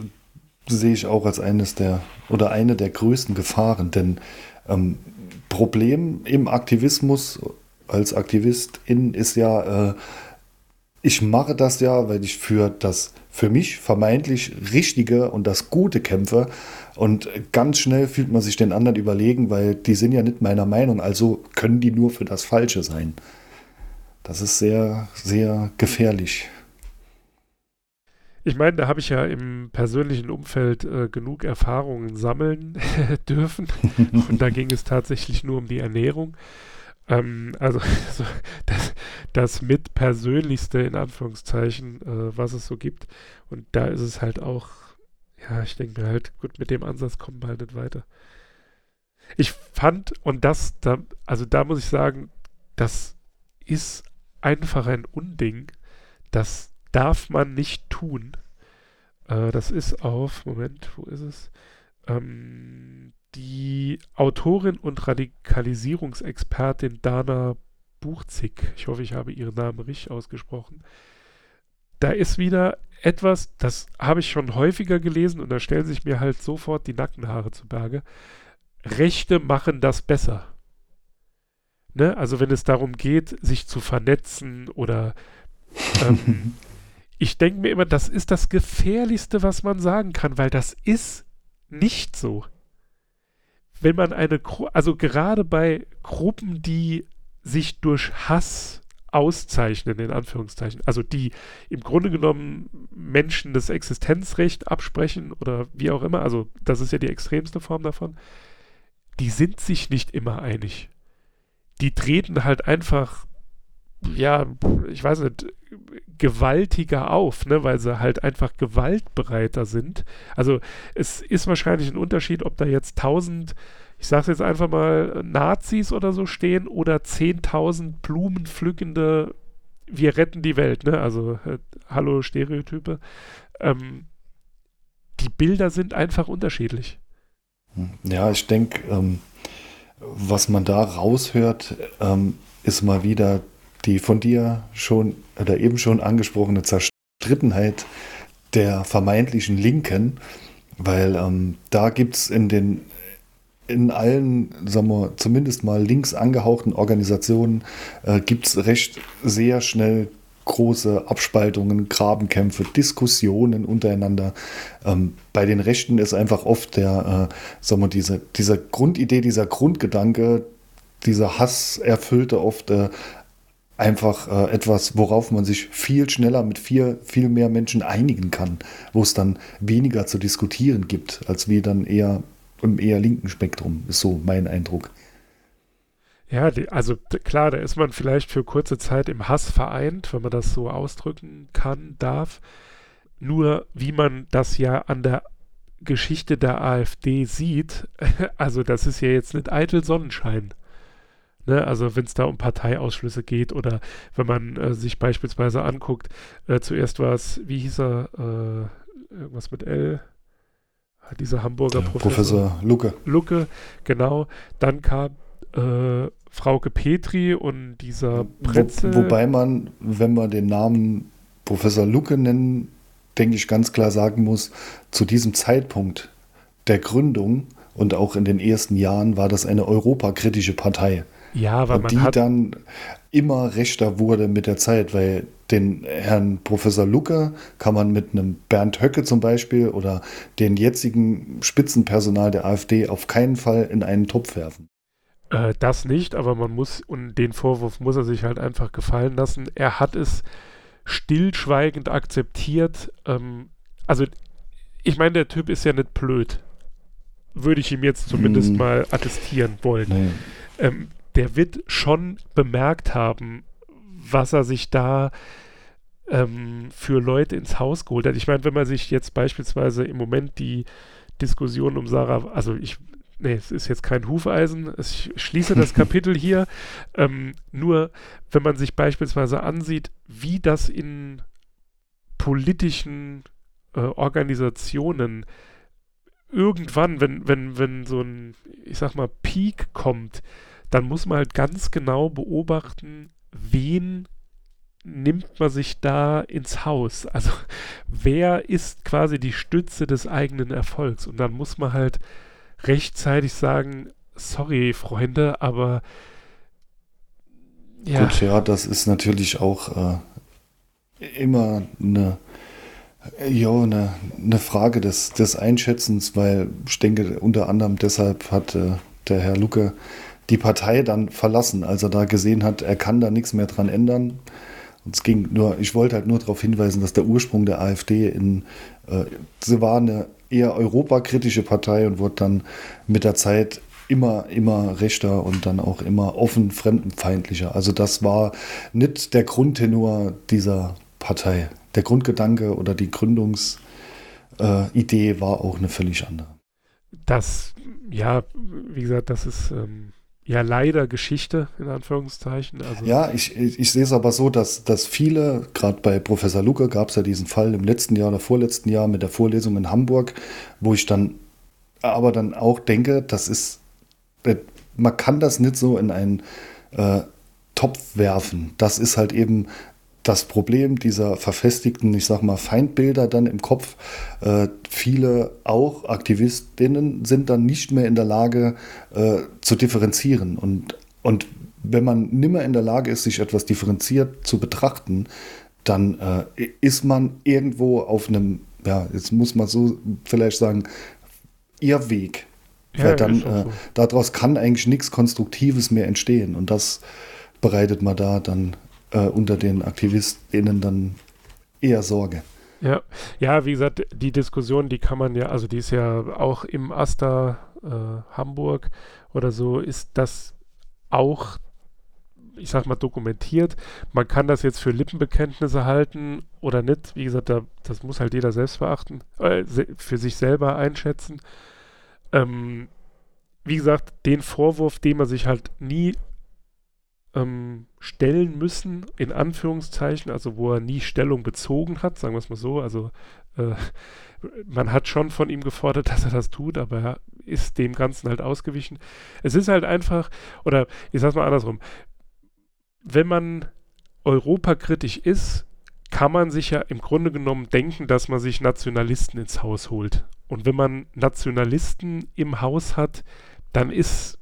sehe ich auch als eines der, oder eine der größten Gefahren, denn ähm, Problem im Aktivismus als Aktivistin ist ja, äh, ich mache das ja, weil ich für das für mich vermeintlich Richtige und das Gute kämpfe. Und ganz schnell fühlt man sich den anderen überlegen, weil die sind ja nicht meiner Meinung, also können die nur für das Falsche sein. Das ist sehr, sehr gefährlich. Ich meine, da habe ich ja im persönlichen Umfeld äh, genug Erfahrungen sammeln [laughs] dürfen. Und da ging es tatsächlich nur um die Ernährung. Ähm, also [laughs] so das, das mit persönlichste in Anführungszeichen, äh, was es so gibt. Und da ist es halt auch, ja, ich denke halt, gut, mit dem Ansatz kommen wir halt nicht weiter. Ich fand, und das, da, also da muss ich sagen, das ist einfach ein Unding. Das darf man nicht tun. Äh, das ist auf, Moment, wo ist es? Ähm, die Autorin und Radikalisierungsexpertin Dana Buchzig, ich hoffe, ich habe ihren Namen richtig ausgesprochen, da ist wieder etwas, das habe ich schon häufiger gelesen und da stellen sich mir halt sofort die Nackenhaare zu Berge. Rechte machen das besser. Ne? Also wenn es darum geht, sich zu vernetzen oder [laughs] ähm, ich denke mir immer, das ist das Gefährlichste, was man sagen kann, weil das ist nicht so wenn man eine, also gerade bei Gruppen, die sich durch Hass auszeichnen, in Anführungszeichen, also die im Grunde genommen Menschen das Existenzrecht absprechen oder wie auch immer, also das ist ja die extremste Form davon, die sind sich nicht immer einig. Die treten halt einfach ja, ich weiß nicht, gewaltiger auf, ne, weil sie halt einfach gewaltbereiter sind. Also es ist wahrscheinlich ein Unterschied, ob da jetzt 1000, ich sag's jetzt einfach mal, Nazis oder so stehen oder 10.000 blumenpflückende wir retten die Welt, ne? Also äh, hallo Stereotype. Ähm, die Bilder sind einfach unterschiedlich. Ja, ich denke, ähm, was man da raushört, ähm, ist mal wieder die von dir schon oder eben schon angesprochene Zerstrittenheit der vermeintlichen Linken, weil ähm, da gibt es in den in allen, sagen wir, zumindest mal links angehauchten Organisationen äh, gibt es recht sehr schnell große Abspaltungen, Grabenkämpfe, Diskussionen untereinander. Ähm, bei den Rechten ist einfach oft der, äh, sagen wir, diese, dieser Grundidee, dieser Grundgedanke, dieser hasserfüllte oft äh, einfach äh, etwas, worauf man sich viel schneller mit viel, viel mehr Menschen einigen kann, wo es dann weniger zu diskutieren gibt, als wie dann eher im eher linken Spektrum, ist so mein Eindruck. Ja, die, also klar, da ist man vielleicht für kurze Zeit im Hass vereint, wenn man das so ausdrücken kann, darf. Nur wie man das ja an der Geschichte der AfD sieht, [laughs] also das ist ja jetzt nicht eitel Sonnenschein. Ne? Also wenn es da um Parteiausschlüsse geht oder wenn man äh, sich beispielsweise anguckt, äh, zuerst war es, wie hieß er, äh, irgendwas mit L, dieser Hamburger Professor. Professor Lucke. Lucke, genau. Dann kam äh, Frauke Petri und dieser Pretzel. Wo, wobei man, wenn man den Namen Professor Lucke nennen, denke ich ganz klar sagen muss, zu diesem Zeitpunkt der Gründung und auch in den ersten Jahren war das eine europakritische Partei. Ja, weil und man die hat dann immer rechter wurde mit der Zeit, weil den Herrn Professor Lucke kann man mit einem Bernd Höcke zum Beispiel oder den jetzigen Spitzenpersonal der AfD auf keinen Fall in einen Topf werfen. Äh, das nicht, aber man muss, und den Vorwurf muss er sich halt einfach gefallen lassen. Er hat es stillschweigend akzeptiert. Ähm, also, ich meine, der Typ ist ja nicht blöd. Würde ich ihm jetzt zumindest hm. mal attestieren wollen. Nee. Ähm, der wird schon bemerkt haben, was er sich da ähm, für Leute ins Haus geholt hat. Ich meine, wenn man sich jetzt beispielsweise im Moment die Diskussion um Sarah, also ich, nee, es ist jetzt kein Hufeisen, ich schließe das [laughs] Kapitel hier, ähm, nur wenn man sich beispielsweise ansieht, wie das in politischen äh, Organisationen irgendwann, wenn, wenn, wenn so ein, ich sag mal, Peak kommt, dann muss man halt ganz genau beobachten, wen nimmt man sich da ins Haus? [laughs] Also wer ist quasi die Stütze des eigenen Erfolgs? Und dann muss man halt rechtzeitig sagen, sorry Freunde, aber ja. Gut, ja, das ist natürlich auch äh, immer eine, ja, eine, eine Frage des, des Einschätzens, weil ich denke, unter anderem deshalb hat äh, der Herr Lucke die Partei dann verlassen, als er da gesehen hat, er kann da nichts mehr dran ändern. Und es ging nur, ich wollte halt nur darauf hinweisen, dass der Ursprung der AfD in, äh, sie war eine eher europakritische Partei und wurde dann mit der Zeit immer, immer rechter und dann auch immer offen fremdenfeindlicher. Also das war nicht der Grundtenor dieser Partei. Der Grundgedanke oder die Gründungsidee äh, war auch eine völlig andere. Das, ja, wie gesagt, das ist ähm, ja leider Geschichte, in Anführungszeichen. Also ja, ich, ich, ich sehe es aber so, dass, dass viele, gerade bei Professor Luke gab es ja diesen Fall im letzten Jahr oder vorletzten Jahr mit der Vorlesung in Hamburg, wo ich dann aber dann auch denke, das ist, äh, man kann das nicht so in einen äh, Topf werfen. Das ist halt eben das Problem dieser verfestigten, ich sag mal, Feindbilder dann im Kopf. Äh, viele auch Aktivistinnen sind dann nicht mehr in der Lage äh, zu differenzieren. Und, und wenn man nimmer in der Lage ist, sich etwas differenziert zu betrachten, dann äh, ist man irgendwo auf einem, ja, jetzt muss man so vielleicht sagen, ihr Weg. Ja, Weil dann äh, so. daraus kann eigentlich nichts Konstruktives mehr entstehen. Und das bereitet man da dann äh, unter den AktivistInnen dann eher Sorge. Ja, ja, wie gesagt, die Diskussion, die kann man ja, also die ist ja auch im Asta äh, Hamburg oder so, ist das auch ich sag mal, dokumentiert. Man kann das jetzt für Lippenbekenntnisse halten oder nicht. Wie gesagt, da, das muss halt jeder selbst beachten, äh, für sich selber einschätzen. Ähm, wie gesagt, den Vorwurf, den man sich halt nie ähm, stellen müssen, in Anführungszeichen, also wo er nie Stellung bezogen hat, sagen wir es mal so. Also äh, man hat schon von ihm gefordert, [laughs] dass er das tut, aber er ist dem Ganzen halt ausgewichen. Es ist halt einfach, oder ich sag's mal andersrum, wenn man europakritisch ist, kann man sich ja im Grunde genommen denken, dass man sich Nationalisten ins Haus holt. Und wenn man Nationalisten im Haus hat, dann ist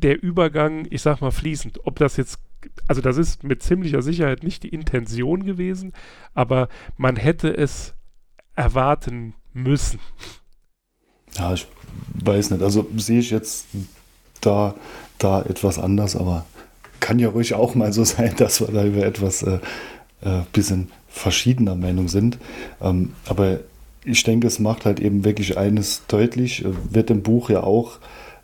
der Übergang, ich sag mal, fließend. Ob das jetzt, also das ist mit ziemlicher Sicherheit nicht die Intention gewesen, aber man hätte es erwarten müssen. Ja, ich weiß nicht. Also sehe ich jetzt da, da etwas anders, aber kann ja ruhig auch mal so [laughs] sein, dass wir da über etwas äh, äh, bisschen verschiedener Meinung sind. Ähm, aber ich denke, es macht halt eben wirklich eines deutlich, äh, wird im Buch ja auch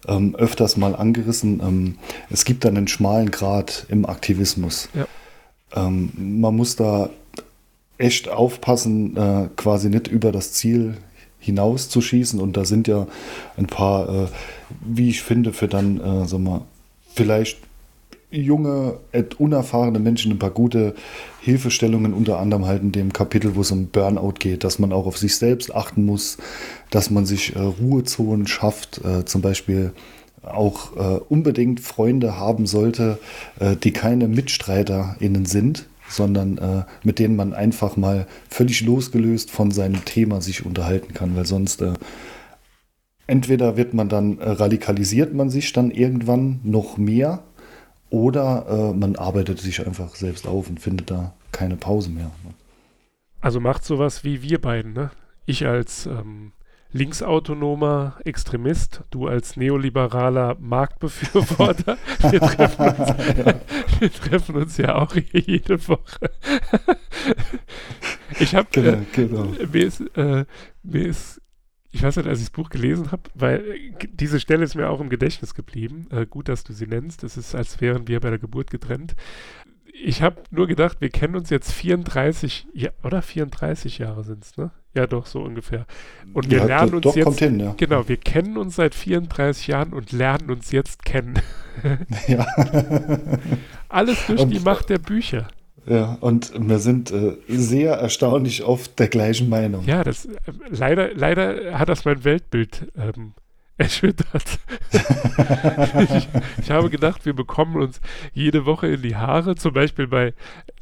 ähm, öfters mal angerissen. Ähm, es gibt dann einen schmalen Grad im Aktivismus. Ja. Ähm, man muss da echt aufpassen, äh, quasi nicht über das Ziel hinaus zu schießen. Und da sind ja ein paar, äh, wie ich finde, für dann, äh, sag mal, vielleicht junge, unerfahrene Menschen ein paar gute Hilfestellungen, unter anderem halt in dem Kapitel, wo es um Burnout geht, dass man auch auf sich selbst achten muss, dass man sich äh, Ruhezonen schafft, äh, zum Beispiel auch äh, unbedingt Freunde haben sollte, äh, die keine MitstreiterInnen sind, sondern äh, mit denen man einfach mal völlig losgelöst von seinem Thema sich unterhalten kann, weil sonst äh, entweder wird man dann radikalisiert man sich dann irgendwann noch mehr oder äh, man arbeitet sich einfach selbst auf und findet da keine Pause mehr. Ne? Also macht sowas wie wir beiden, ne? Ich als ähm, linksautonomer Extremist, du als neoliberaler Marktbefürworter. [laughs] Wir treffen uns, ja. [laughs] wir treffen uns ja auch jede Woche. [laughs] ich habe genau, äh, genau. mir ist, äh, mir ist ich weiß nicht, als ich das Buch gelesen habe, weil äh, diese Stelle ist mir auch im Gedächtnis geblieben. Äh, gut, dass du sie nennst. Es ist, als wären wir bei der Geburt getrennt. Ich habe nur gedacht, wir kennen uns jetzt 34, ja, oder 34 Jahre sind es, ne? Ja, doch, so ungefähr. Und wir ja, lernen uns jetzt. Hin, ja. Genau, wir kennen uns seit 34 Jahren und lernen uns jetzt kennen. ja. [laughs] Alles [laughs] durch und, die Macht der Bücher. Ja, und wir sind äh, sehr erstaunlich oft der gleichen Meinung. Ja, das, äh, leider, leider hat das mein Weltbild ähm, [laughs] erschüttert. ich, ich, habe gedacht, wir bekommen uns jede Woche in die Haare, zum Beispiel bei,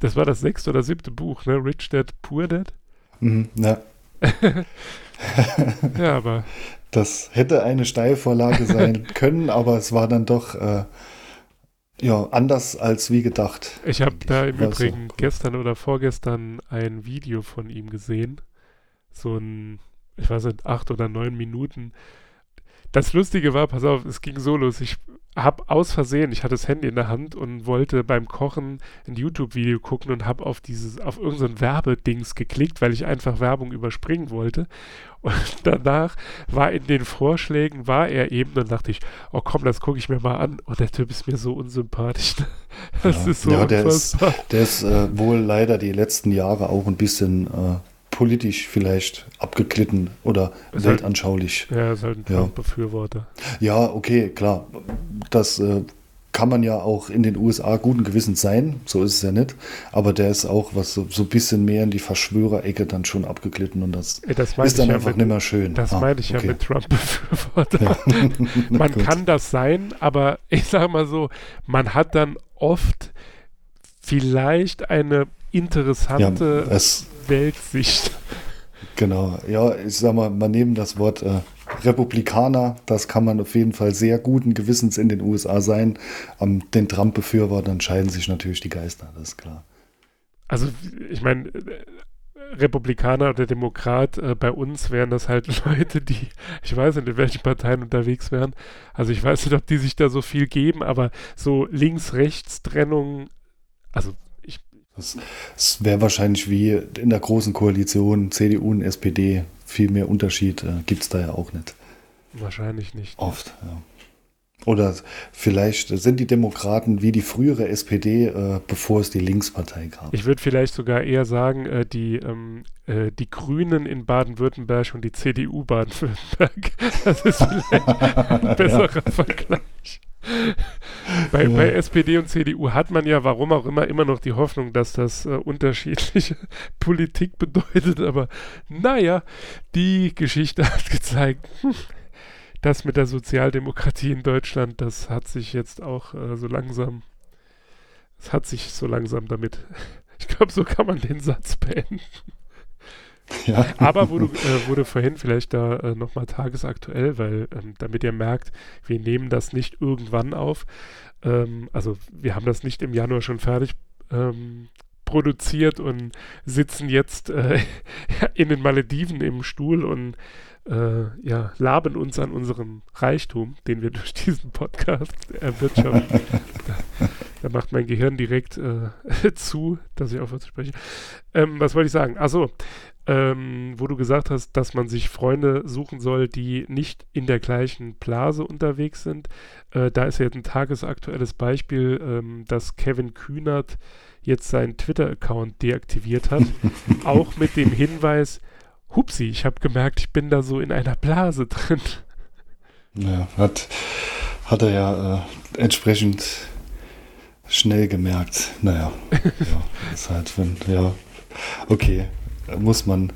das war das sechste oder siebte Buch, ne? Rich Dad, Poor Dad. Mhm, ja. [laughs] ja, aber. Das hätte eine Steilvorlage sein [laughs] können, aber es war dann doch äh, ja, anders als wie gedacht. Ich habe da im Übrigen so. gestern oder vorgestern ein Video von ihm gesehen. So ein, ich weiß nicht, acht oder neun Minuten. Das Lustige war, pass auf, es ging so los. Ich habe aus Versehen, ich hatte das Handy in der Hand und wollte beim Kochen ein YouTube-Video gucken und habe auf dieses, auf irgendein Werbedings geklickt, weil ich einfach Werbung überspringen wollte. Und [laughs] danach war in den Vorschlägen, war er eben, dann dachte ich, oh komm, das gucke ich mir mal an. Und der Typ ist mir so unsympathisch. [laughs] Das ja, ist so ja, der ist, der ist äh, wohl leider die letzten Jahre auch ein bisschen äh, politisch vielleicht abgeglitten oder ist halt weltanschaulich. Halt, ja, ist halt ein Trump-Befürworter. Ja. ja, okay, klar. Das äh, kann man ja auch in den USA guten Gewissens sein, so ist es ja nicht. Aber der ist auch was so, so ein bisschen mehr in die Verschwörerecke dann schon abgeglitten und das, das ist dann einfach mit, nicht mehr schön. Das ah, meine ich okay. ja mit Trump-Befürworter. Ja. [laughs] [laughs] man kann das sein, aber ich sage mal so, man hat dann oft vielleicht eine interessante ja, Weltsicht. Genau, ja, ich sag mal, man nehmen das Wort äh, Republikaner, das kann man auf jeden Fall sehr guten Gewissens in den USA sein. Am den Trump-Befürwortern scheiden sich natürlich die Geister, das ist klar. Also, ich meine, Republikaner oder Demokrat, äh, bei uns wären das halt [laughs] Leute, die, ich weiß nicht, in welchen Parteien unterwegs wären. Also ich weiß nicht, ob die sich da so viel geben, aber so Links-Rechts-Trennung, also es wäre wahrscheinlich wie in der großen Koalition CDU und SPD. Viel mehr Unterschied äh, gibt es da ja auch nicht. Wahrscheinlich nicht. Oft, ja. Oder vielleicht sind die Demokraten wie die frühere SPD, äh, bevor es die Linkspartei gab. Ich würde vielleicht sogar eher sagen, äh, die, ähm, äh, die Grünen in Baden-Württemberg und die CDU Baden-Württemberg. [laughs] Das ist vielleicht ein [laughs] besserer ja. Vergleich. Bei, ja. bei, SPD und CDU hat man ja, warum auch immer, immer noch die Hoffnung, dass das äh, unterschiedliche [laughs] Politik bedeutet. Aber naja, die Geschichte [laughs] hat gezeigt, hm, das mit der Sozialdemokratie in Deutschland, das hat sich jetzt auch äh, so langsam, es hat sich so langsam damit, [laughs] ich glaube, so kann man den Satz beenden. Ja. [laughs] Aber wo du, äh, wurde vorhin vielleicht da äh, nochmal tagesaktuell, weil ähm, damit ihr merkt, wir nehmen das nicht irgendwann auf. Ähm, also wir haben das nicht im Januar schon fertig ähm, produziert und sitzen jetzt äh, [laughs] in den Malediven im Stuhl und äh, ja, laben uns an unserem Reichtum, den wir [laughs] durch diesen Podcast erwirtschaften. da, da, macht mein Gehirn direkt äh, zu, dass ich aufhöre zu sprechen. Ähm, was wollte ich sagen? Achso, ähm, wo du gesagt hast, dass man sich Freunde suchen soll, die nicht in der gleichen Blase unterwegs sind. Äh, da ist jetzt ein tagesaktuelles Beispiel, ähm, dass Kevin Kühnert jetzt seinen Twitter-Account deaktiviert hat. [laughs] auch mit dem Hinweis, hupsi, ich habe gemerkt, ich bin da so in einer Blase drin. Ja, hat, hat er ja äh, entsprechend schnell gemerkt. Naja, [laughs] ja, ist halt, wenn, ja, okay, muss man,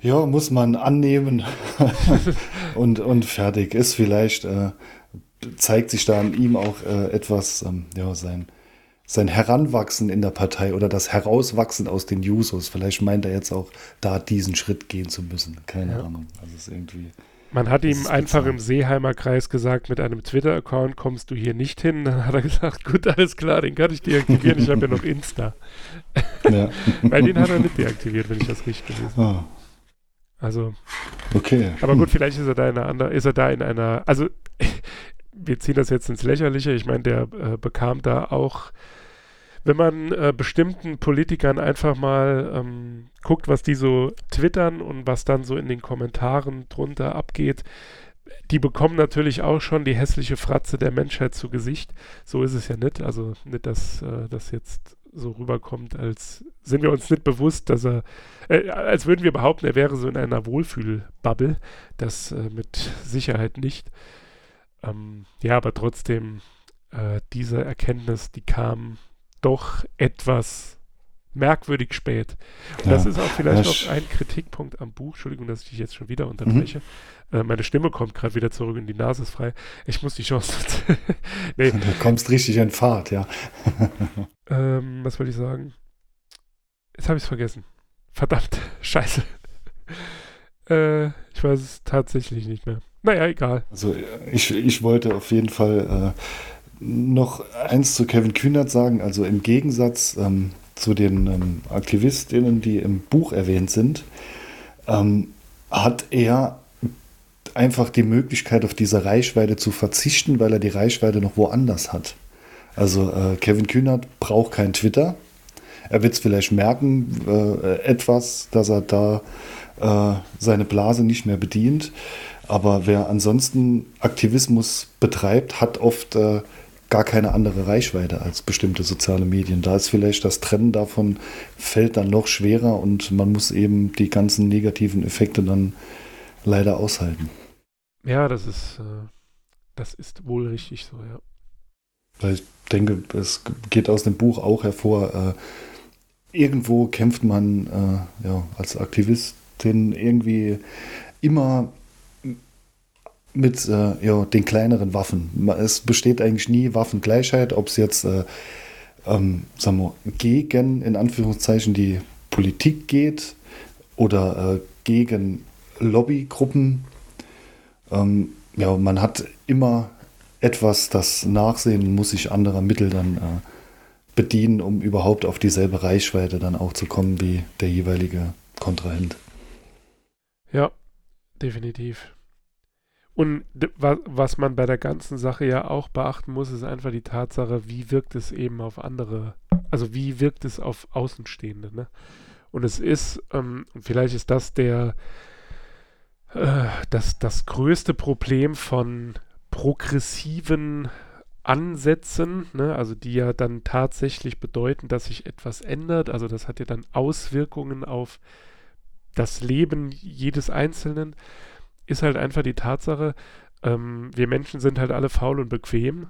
ja, muss man annehmen [laughs] und, und fertig. Ist vielleicht, äh, zeigt sich da an ihm auch äh, etwas, ähm, ja, sein, sein Heranwachsen in der Partei oder das Herauswachsen aus den Jusos. Vielleicht meint er jetzt auch, da diesen Schritt gehen zu müssen. Keine ja. Ahnung. Also ist irgendwie. Man hat ihm einfach im Seeheimer Kreis gesagt, mit einem Twitter-Account kommst du hier nicht hin. Dann hat er gesagt, gut, alles klar, den kann ich deaktivieren. Ich habe ja noch Insta. Ja. [laughs] Weil den hat er nicht deaktiviert, wenn ich das richtig gelesen habe. Ah. Also. Okay. Aber gut, vielleicht ist er da in einer anderen, ist er da in einer, also [laughs] wir ziehen das jetzt ins Lächerliche. Ich meine, der äh, bekam da auch wenn man äh, bestimmten Politikern einfach mal ähm, guckt, was die so twittern und was dann so in den Kommentaren drunter abgeht, die bekommen natürlich auch schon die hässliche Fratze der Menschheit zu Gesicht. So ist es ja nicht. Also nicht, dass äh, das jetzt so rüberkommt, als sind wir uns nicht bewusst, dass er, äh, als würden wir behaupten, er wäre so in einer Wohlfühlbubble. Das äh, mit Sicherheit nicht. Ähm, ja, aber trotzdem, äh, diese Erkenntnis, die kam doch etwas merkwürdig spät. Und ja, das ist auch vielleicht auch ein Kritikpunkt am Buch. Entschuldigung, dass ich dich jetzt schon wieder unterbreche. Mhm. Äh, meine Stimme kommt gerade wieder zurück und die Nase ist frei. Ich muss die Chance. [laughs] nee. Du kommst richtig in Fahrt, ja. [laughs] ähm, was wollte ich sagen? Jetzt habe ich es vergessen. Verdammt, [laughs] scheiße. äh, ich weiß es tatsächlich nicht mehr. Naja, egal. Also ich, ich wollte auf jeden Fall äh, noch eins zu Kevin Kühnert sagen. Also im Gegensatz ähm, zu den ähm, Aktivistinnen, die im Buch erwähnt sind, ähm, hat er einfach die Möglichkeit, auf diese Reichweite zu verzichten, weil er die Reichweite noch woanders hat. Also äh, Kevin Kühnert braucht kein Twitter. Er wird es vielleicht merken, äh, etwas, dass er da äh, seine Blase nicht mehr bedient. Aber wer ansonsten Aktivismus betreibt, hat oft äh, gar keine andere Reichweite als bestimmte soziale Medien. Da ist vielleicht das Trennen davon fällt dann noch schwerer und man muss eben die ganzen negativen Effekte dann leider aushalten. Ja, das ist, äh, das ist wohl richtig so, ja. Weil ich denke, es geht aus dem Buch auch hervor, äh, irgendwo kämpft man äh, ja, als Aktivistin irgendwie immer mit äh, ja, den kleineren Waffen. Es besteht eigentlich nie Waffengleichheit, ob es jetzt äh, ähm, sagen wir, gegen, in Anführungszeichen, die Politik geht oder äh, gegen Lobbygruppen. Ähm, ja, man hat immer etwas, das Nachsehen muss sich anderer Mittel dann äh, bedienen, um überhaupt auf dieselbe Reichweite dann auch zu kommen wie der jeweilige Kontrahent. Ja, definitiv. Und was man bei der ganzen Sache ja auch beachten muss, ist einfach die Tatsache, wie wirkt es eben auf andere, also wie wirkt es auf Außenstehende. Ne? Und es ist, ähm, vielleicht ist das der, äh, das, das größte Problem von progressiven Ansätzen, ne, also die ja dann tatsächlich bedeuten, dass sich etwas ändert. Also das hat ja dann Auswirkungen auf das Leben jedes Einzelnen, ist halt einfach die Tatsache, ähm, wir Menschen sind halt alle faul und bequem.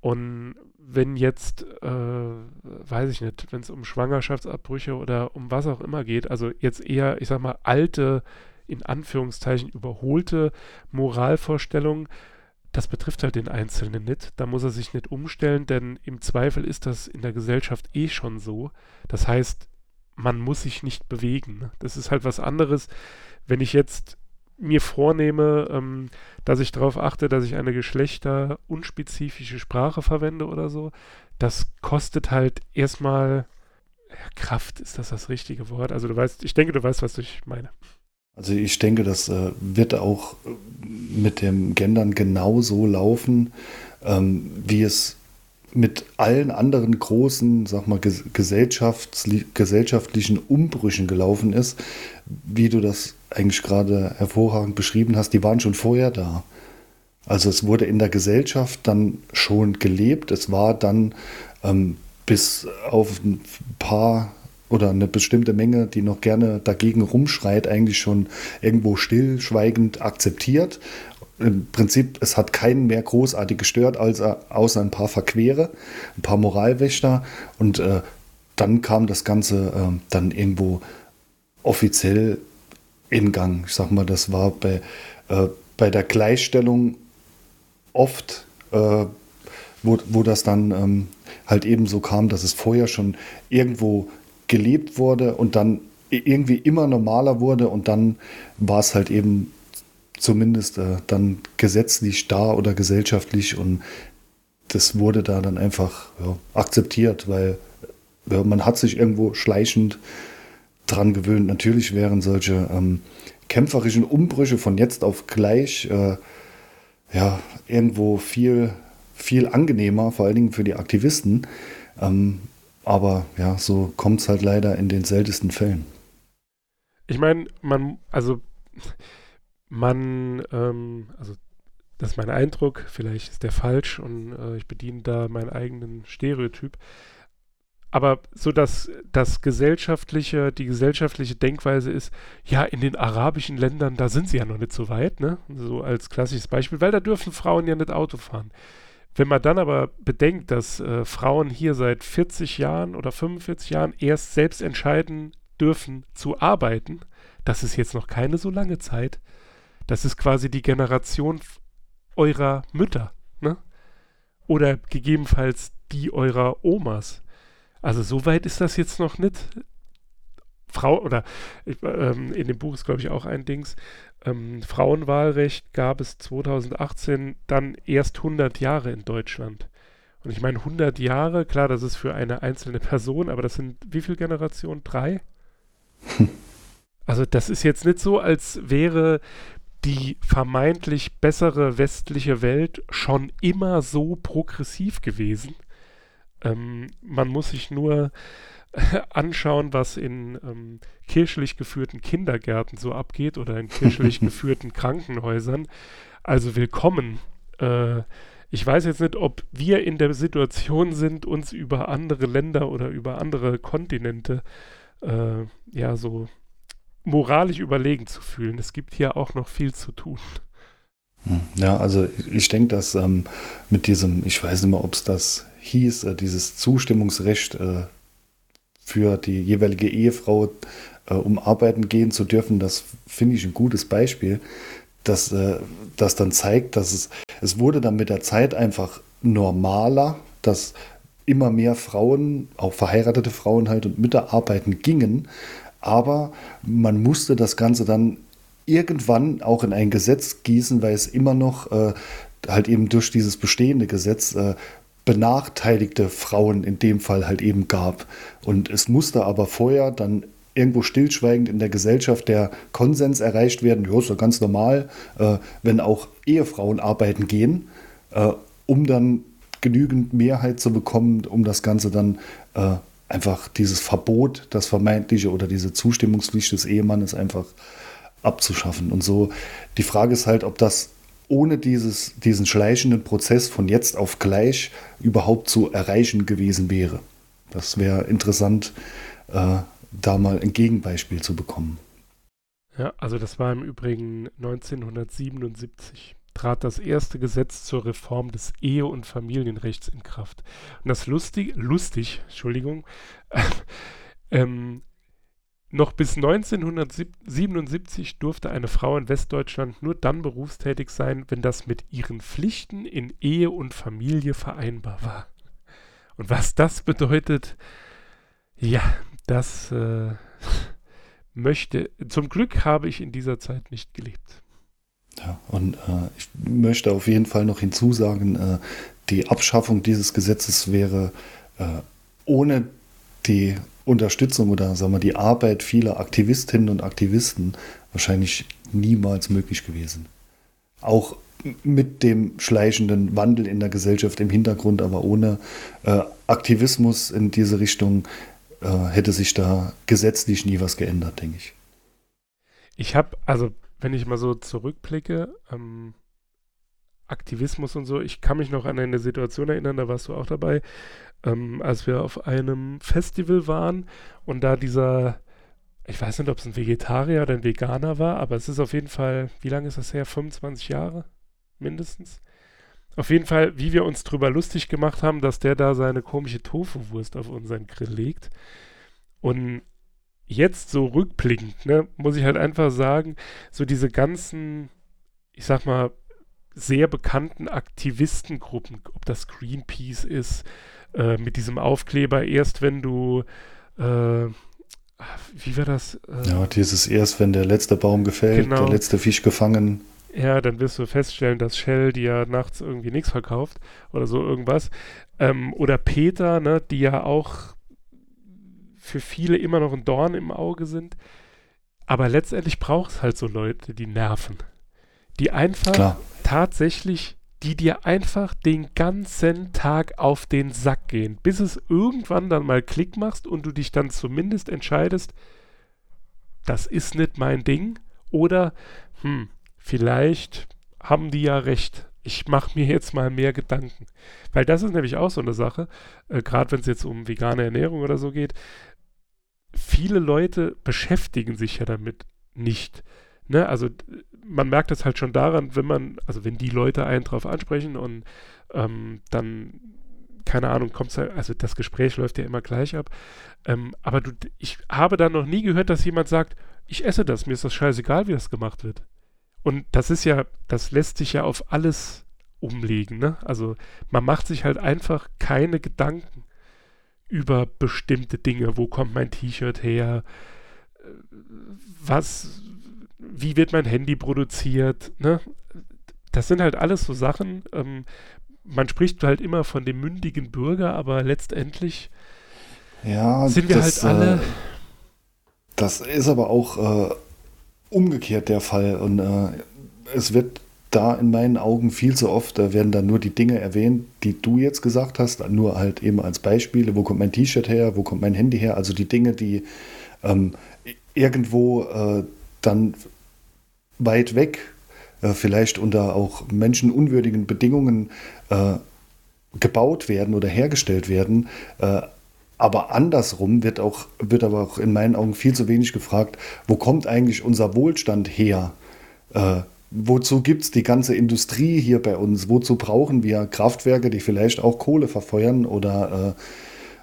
Und wenn jetzt, äh, weiß ich nicht, wenn es um Schwangerschaftsabbrüche oder um was auch immer geht, also jetzt eher, ich sag mal, alte, in Anführungszeichen überholte Moralvorstellungen, das betrifft halt den Einzelnen nicht. Da muss er sich nicht umstellen, denn im Zweifel ist das in der Gesellschaft eh schon so. Das heißt, man muss sich nicht bewegen. Das ist halt was anderes, wenn ich jetzt mir vornehme, ähm, dass ich darauf achte, dass ich eine geschlechterunspezifische Sprache verwende oder so. Das kostet halt erstmal ja, Kraft, ist das das richtige Wort? Also du weißt, ich denke, du weißt, was ich meine. Also ich denke, das äh, wird auch mit dem Gendern genauso laufen, ähm, wie es mit allen anderen großen, sag mal, gesellschaftli gesellschaftlichen Umbrüchen gelaufen ist, wie du das eigentlich gerade hervorragend beschrieben hast, die waren schon vorher da. Also es wurde in der Gesellschaft dann schon gelebt. Es war dann ähm, bis auf ein paar oder eine bestimmte Menge, die noch gerne dagegen rumschreit, eigentlich schon irgendwo stillschweigend akzeptiert. Im Prinzip, es hat keinen mehr großartig gestört, als, außer ein paar Verquere, ein paar Moralwächter. Und äh, dann kam das Ganze äh, dann irgendwo offiziell in Gang. Ich sag mal, das war bei, äh, bei der Gleichstellung oft, äh, wo, wo das dann ähm, halt eben so kam, dass es vorher schon irgendwo gelebt wurde und dann irgendwie immer normaler wurde und dann war es halt eben zumindest äh, dann gesetzlich da oder gesellschaftlich und das wurde da dann einfach ja, akzeptiert, weil ja, man hat sich irgendwo schleichend dran gewöhnt. Natürlich wären solche ähm, kämpferischen Umbrüche von jetzt auf gleich äh, ja irgendwo viel viel angenehmer, vor allen Dingen für die Aktivisten. Ähm, aber ja, so kommt es halt leider in den seltensten Fällen. Ich meine, man, also man, ähm, also das ist mein Eindruck, vielleicht ist der falsch und äh, ich bediene da meinen eigenen Stereotyp. Aber so dass das gesellschaftliche, die gesellschaftliche Denkweise ist, ja, in den arabischen Ländern, da sind sie ja noch nicht so weit, ne? So als klassisches Beispiel, weil da dürfen Frauen ja nicht Auto fahren. Wenn man dann aber bedenkt, dass äh, Frauen hier seit 40 Jahren oder 45 Jahren erst selbst entscheiden dürfen zu arbeiten, das ist jetzt noch keine so lange Zeit. Das ist quasi die Generation eurer Mütter, ne? Oder gegebenenfalls die eurer Omas. Also so weit ist das jetzt noch nicht. Frau, oder ähm, in dem Buch ist, glaube ich, auch ein Dings, ähm, Frauenwahlrecht gab es 2018 dann erst 100 Jahre in Deutschland. Und ich meine, 100 Jahre, klar, das ist für eine einzelne Person, aber das sind wie viele Generationen? Drei? [laughs] Also das ist jetzt nicht so, als wäre die vermeintlich bessere westliche Welt schon immer so progressiv gewesen. Ähm, man muss sich nur anschauen, was in ähm, kirchlich geführten Kindergärten so abgeht oder in kirchlich [laughs] geführten Krankenhäusern. Also willkommen. Äh, ich weiß jetzt nicht, ob wir in der Situation sind, uns über andere Länder oder über andere Kontinente äh, ja so moralisch überlegen zu fühlen. Es gibt hier auch noch viel zu tun. Hm, ja, also ich denke, dass ähm, mit diesem, ich weiß nicht mehr, ob es das hieß, äh, dieses Zustimmungsrecht äh, für die jeweilige Ehefrau, äh, um arbeiten gehen zu dürfen, das finde ich ein gutes Beispiel, dass äh, das dann zeigt, dass es, es wurde dann mit der Zeit einfach normaler, dass immer mehr Frauen, auch verheiratete Frauen halt und Mütter arbeiten gingen, aber man musste das Ganze dann irgendwann auch in ein Gesetz gießen, weil es immer noch äh, halt eben durch dieses bestehende Gesetz äh, benachteiligte Frauen in dem Fall halt eben gab. Und es musste aber vorher dann irgendwo stillschweigend in der Gesellschaft der Konsens erreicht werden, ja, ist ja ganz normal, äh, wenn auch Ehefrauen arbeiten gehen, äh, um dann genügend Mehrheit zu bekommen, um das Ganze dann äh, einfach dieses Verbot, das vermeintliche oder diese Zustimmungspflicht des Ehemannes einfach abzuschaffen. Und so, die Frage ist halt, ob das ohne dieses, diesen schleichenden Prozess von jetzt auf gleich überhaupt zu erreichen gewesen wäre. Das wäre interessant, äh, da mal ein Gegenbeispiel zu bekommen. Ja, also das war im Übrigen 1977 trat das erste Gesetz zur Reform des Ehe- und Familienrechts in Kraft. Und das lustig, lustig, Entschuldigung, [laughs] ähm, noch bis 1977 durfte eine Frau in Westdeutschland nur dann berufstätig sein, wenn das mit ihren Pflichten in Ehe und Familie vereinbar war. Und was das bedeutet, ja, das äh, [laughs] möchte, zum Glück habe ich in dieser Zeit nicht gelebt. Ja, und äh, ich möchte auf jeden Fall noch hinzusagen, äh, die Abschaffung dieses Gesetzes wäre äh, ohne die Unterstützung oder sagen wir die Arbeit vieler Aktivistinnen und Aktivisten wahrscheinlich niemals möglich gewesen. Auch mit dem schleichenden Wandel in der Gesellschaft im Hintergrund, aber ohne äh, Aktivismus in diese Richtung äh, hätte sich da gesetzlich nie was geändert, denke ich. Ich habe, also wenn ich mal so zurückblicke, ähm, Aktivismus und so, ich kann mich noch an eine Situation erinnern, da warst du auch dabei, ähm, als wir auf einem Festival waren und da dieser, ich weiß nicht, ob es ein Vegetarier oder ein Veganer war, aber es ist auf jeden Fall, wie lange ist das her? 25 Jahre mindestens. Auf jeden Fall, wie wir uns drüber lustig gemacht haben, dass der da seine komische Tofu-Wurst auf unseren Grill legt. Und jetzt so rückblickend, ne, muss ich halt einfach sagen, so diese ganzen, ich sag mal, sehr bekannten Aktivistengruppen, ob das Greenpeace ist, äh, mit diesem Aufkleber, erst wenn du, äh, wie war das? Äh, ja, dieses erst, wenn der letzte Baum gefällt, genau. der letzte Fisch gefangen ja, dann wirst du feststellen, dass Shell dir ja nachts irgendwie nichts verkauft oder so irgendwas. Ähm, oder Peter, ne, die ja auch für viele immer noch ein Dorn im Auge sind. Aber letztendlich braucht es halt so Leute, die nerven. Die einfach Klar. tatsächlich, die dir einfach den ganzen Tag auf den Sack gehen, bis es irgendwann dann mal Klick machst und du dich dann zumindest entscheidest, das ist nicht mein Ding. Oder, hm, vielleicht haben die ja recht. Ich mache mir jetzt mal mehr Gedanken. Weil das ist nämlich auch so eine Sache, äh, gerade wenn es jetzt um vegane Ernährung oder so geht. Viele Leute beschäftigen sich ja damit nicht. Ne? Also man merkt das halt schon daran, wenn man, also wenn die Leute einen drauf ansprechen und ähm, dann, keine Ahnung, kommt halt, also das Gespräch läuft ja immer gleich ab. Ähm, aber du, ich habe da noch nie gehört, dass jemand sagt, ich esse das, mir ist das scheißegal, wie das gemacht wird. Und das ist ja, das lässt sich ja auf alles umlegen. Ne? Also man macht sich halt einfach keine Gedanken über bestimmte Dinge. Wo kommt mein T-Shirt her? Was, wie wird mein Handy produziert? Ne? Das sind halt alles so Sachen. Ähm, man spricht halt immer von dem mündigen Bürger, aber letztendlich ja, sind wir das, halt alle. Äh, das ist aber auch äh, umgekehrt der Fall. Und äh, es wird da in meinen Augen viel zu oft, da werden dann nur die Dinge erwähnt, die du jetzt gesagt hast, nur halt eben als Beispiele, wo kommt mein T-Shirt her, wo kommt mein Handy her, also die Dinge, die ähm, irgendwo äh, dann weit weg, äh, vielleicht unter auch menschenunwürdigen Bedingungen äh, gebaut werden oder hergestellt werden, äh, aber andersrum wird, auch, wird aber auch in meinen Augen viel zu wenig gefragt, wo kommt eigentlich unser Wohlstand her? Wozu gibt es die ganze Industrie hier bei uns? Wozu brauchen wir Kraftwerke, die vielleicht auch Kohle verfeuern oder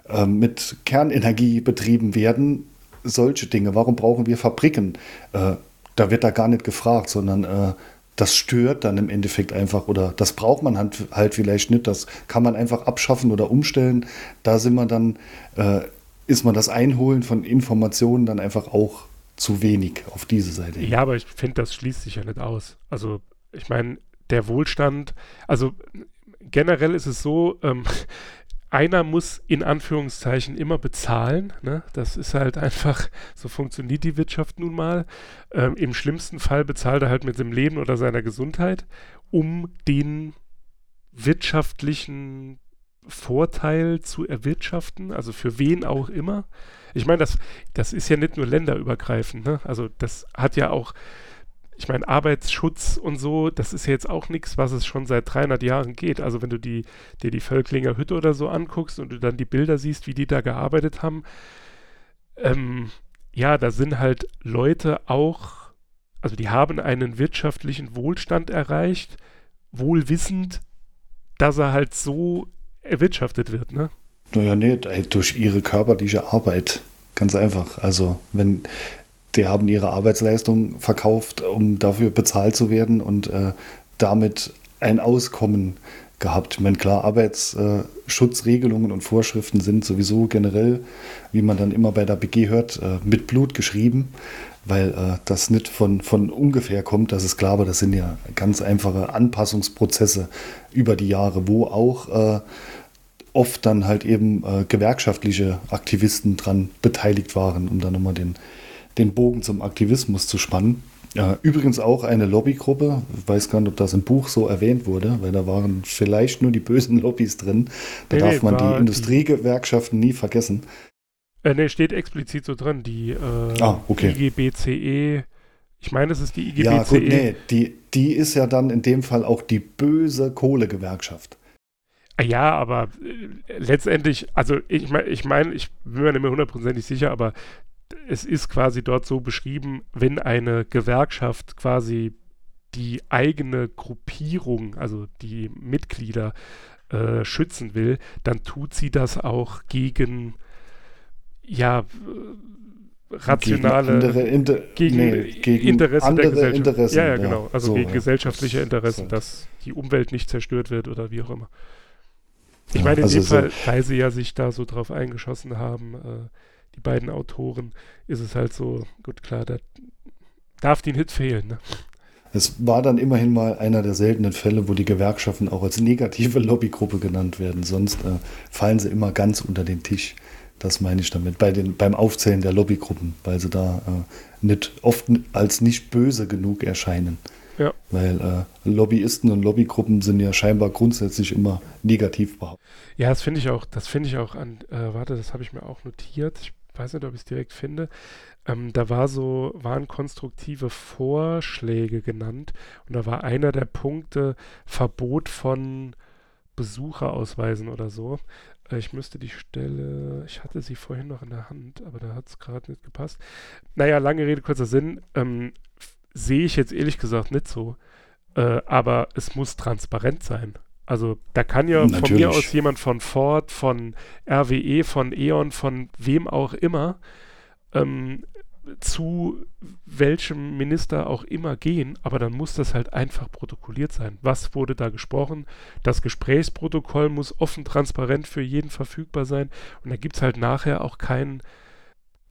äh, äh, mit Kernenergie betrieben werden? Solche Dinge. Warum brauchen wir Fabriken? Äh, da wird da gar nicht gefragt, sondern äh, das stört dann im Endeffekt einfach oder das braucht man halt, halt vielleicht nicht. Das kann man einfach abschaffen oder umstellen. Da sind wir dann, äh, ist man das Einholen von Informationen dann einfach auch zu wenig auf diese Seite. Ja, aber ich finde, das schließt sich ja nicht aus. Also ich meine, der Wohlstand, also generell ist es so, ähm, [laughs] einer muss in Anführungszeichen immer bezahlen. Ne? Das ist halt einfach, so funktioniert die Wirtschaft nun mal. Ähm, Im schlimmsten Fall bezahlt er halt mit dem Leben oder seiner Gesundheit, um den wirtschaftlichen Vorteil zu erwirtschaften, also für wen auch immer. Ich meine, das, das ist ja nicht nur länderübergreifend, ne? also das hat ja auch ich meine, Arbeitsschutz und so, das ist ja jetzt auch nichts, was es schon seit 300 Jahren geht. Also wenn du die, dir die Völklinger Hütte oder so anguckst und du dann die Bilder siehst, wie die da gearbeitet haben, ähm, ja, da sind halt Leute auch, also die haben einen wirtschaftlichen Wohlstand erreicht, wohl wissend, dass er halt so erwirtschaftet wird, ne? Naja, nee, durch ihre körperliche Arbeit. Ganz einfach. Also, wenn die haben ihre Arbeitsleistung verkauft, um dafür bezahlt zu werden und äh, damit ein Auskommen gehabt. Ich meine, klar, Arbeitsschutzregelungen und Vorschriften sind sowieso generell, wie man dann immer bei der BG hört, äh, mit Blut geschrieben, weil äh, das nicht von, von ungefähr kommt, das ist klar, aber das sind ja ganz einfache Anpassungsprozesse über die Jahre, wo auch äh, oft dann halt eben äh, gewerkschaftliche Aktivisten dran beteiligt waren, um dann nochmal den, den Bogen zum Aktivismus zu spannen. Äh, übrigens auch eine Lobbygruppe, ich weiß gar nicht, ob das im Buch so erwähnt wurde, weil da waren vielleicht nur die bösen Lobbys drin. Da nee, darf man die Industriegewerkschaften nie vergessen. Äh, ne, steht explizit so drin, die äh, ah, okay. IGBCE. Ich meine, es ist die IGBCE. Ja, gut, nee, die, die ist ja dann in dem Fall auch die böse Kohlegewerkschaft. Ah, ja, aber äh, letztendlich, also ich meine, ich, mein, ich bin mir nicht mehr hundertprozentig sicher, aber es ist quasi dort so beschrieben, wenn eine Gewerkschaft quasi die eigene Gruppierung, also die Mitglieder äh, schützen will, dann tut sie das auch gegen ja rationale gegen, andere, inter, gegen, nee, gegen Interessen andere der Gesellschaft. Interessen, ja, ja, genau. Also so, gegen ja. gesellschaftliche Interessen, dass die Umwelt nicht zerstört wird oder wie auch immer. Ich Ja, meine, in also dem so- Fall, weil sie ja sich da so drauf eingeschossen haben, äh, die beiden Autoren, ist es halt so, gut, klar, da darf den Hit fehlen. Ne? Es war dann immerhin mal einer der seltenen Fälle, wo die Gewerkschaften auch als negative [laughs] Lobbygruppe genannt werden. Sonst äh, fallen sie immer ganz unter den Tisch. Das meine ich damit. Bei den, beim Aufzählen der Lobbygruppen, weil sie da äh, nicht, oft als nicht böse genug erscheinen. Ja. Weil äh, Lobbyisten und Lobbygruppen sind ja scheinbar grundsätzlich immer negativ behauptet. Ja, das finde ich auch, das finde ich auch an, äh, warte, das habe ich mir auch notiert. Ich weiß nicht, ob ich es direkt finde. Ähm, da war so, waren konstruktive Vorschläge genannt und da war einer der Punkte Verbot von Besucherausweisen oder so. Äh, ich müsste die Stelle, ich hatte sie vorhin noch in der Hand, aber da hat es gerade nicht gepasst. Naja, lange Rede, kurzer Sinn. Ähm, sehe ich jetzt ehrlich gesagt nicht so. Äh, aber es muss transparent sein. Also da kann ja von Natürlich. mir aus jemand von Ford, von RWE, von E.ON, von wem auch immer ähm, zu welchem Minister auch immer gehen, aber dann muss das halt einfach protokolliert sein. Was wurde da gesprochen? Das Gesprächsprotokoll muss offen, transparent für jeden verfügbar sein und da gibt es halt nachher auch kein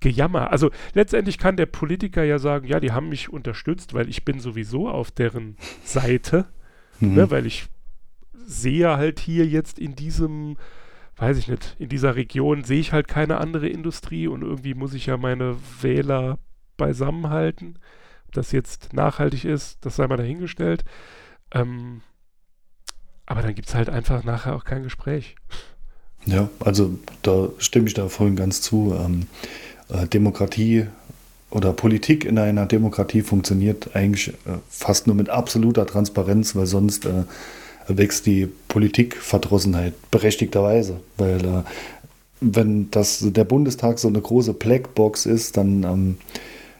Gejammer. Also letztendlich kann der Politiker ja sagen, ja, die haben mich unterstützt, weil ich bin sowieso auf deren Seite, Mhm. ne, weil ich sehe halt hier jetzt in diesem, weiß ich nicht, in dieser Region sehe ich halt keine andere Industrie und irgendwie muss ich ja meine Wähler beisammenhalten. Ob das jetzt nachhaltig ist, das sei mal dahingestellt. Ähm, aber dann gibt es halt einfach nachher auch kein Gespräch. Ja, also da stimme ich da vorhin ganz zu. Ähm, äh, Demokratie oder Politik in einer Demokratie funktioniert eigentlich äh, fast nur mit absoluter Transparenz, weil sonst äh, wächst die Politikverdrossenheit berechtigterweise. Weil äh, wenn das der Bundestag so eine große Blackbox ist, dann ähm,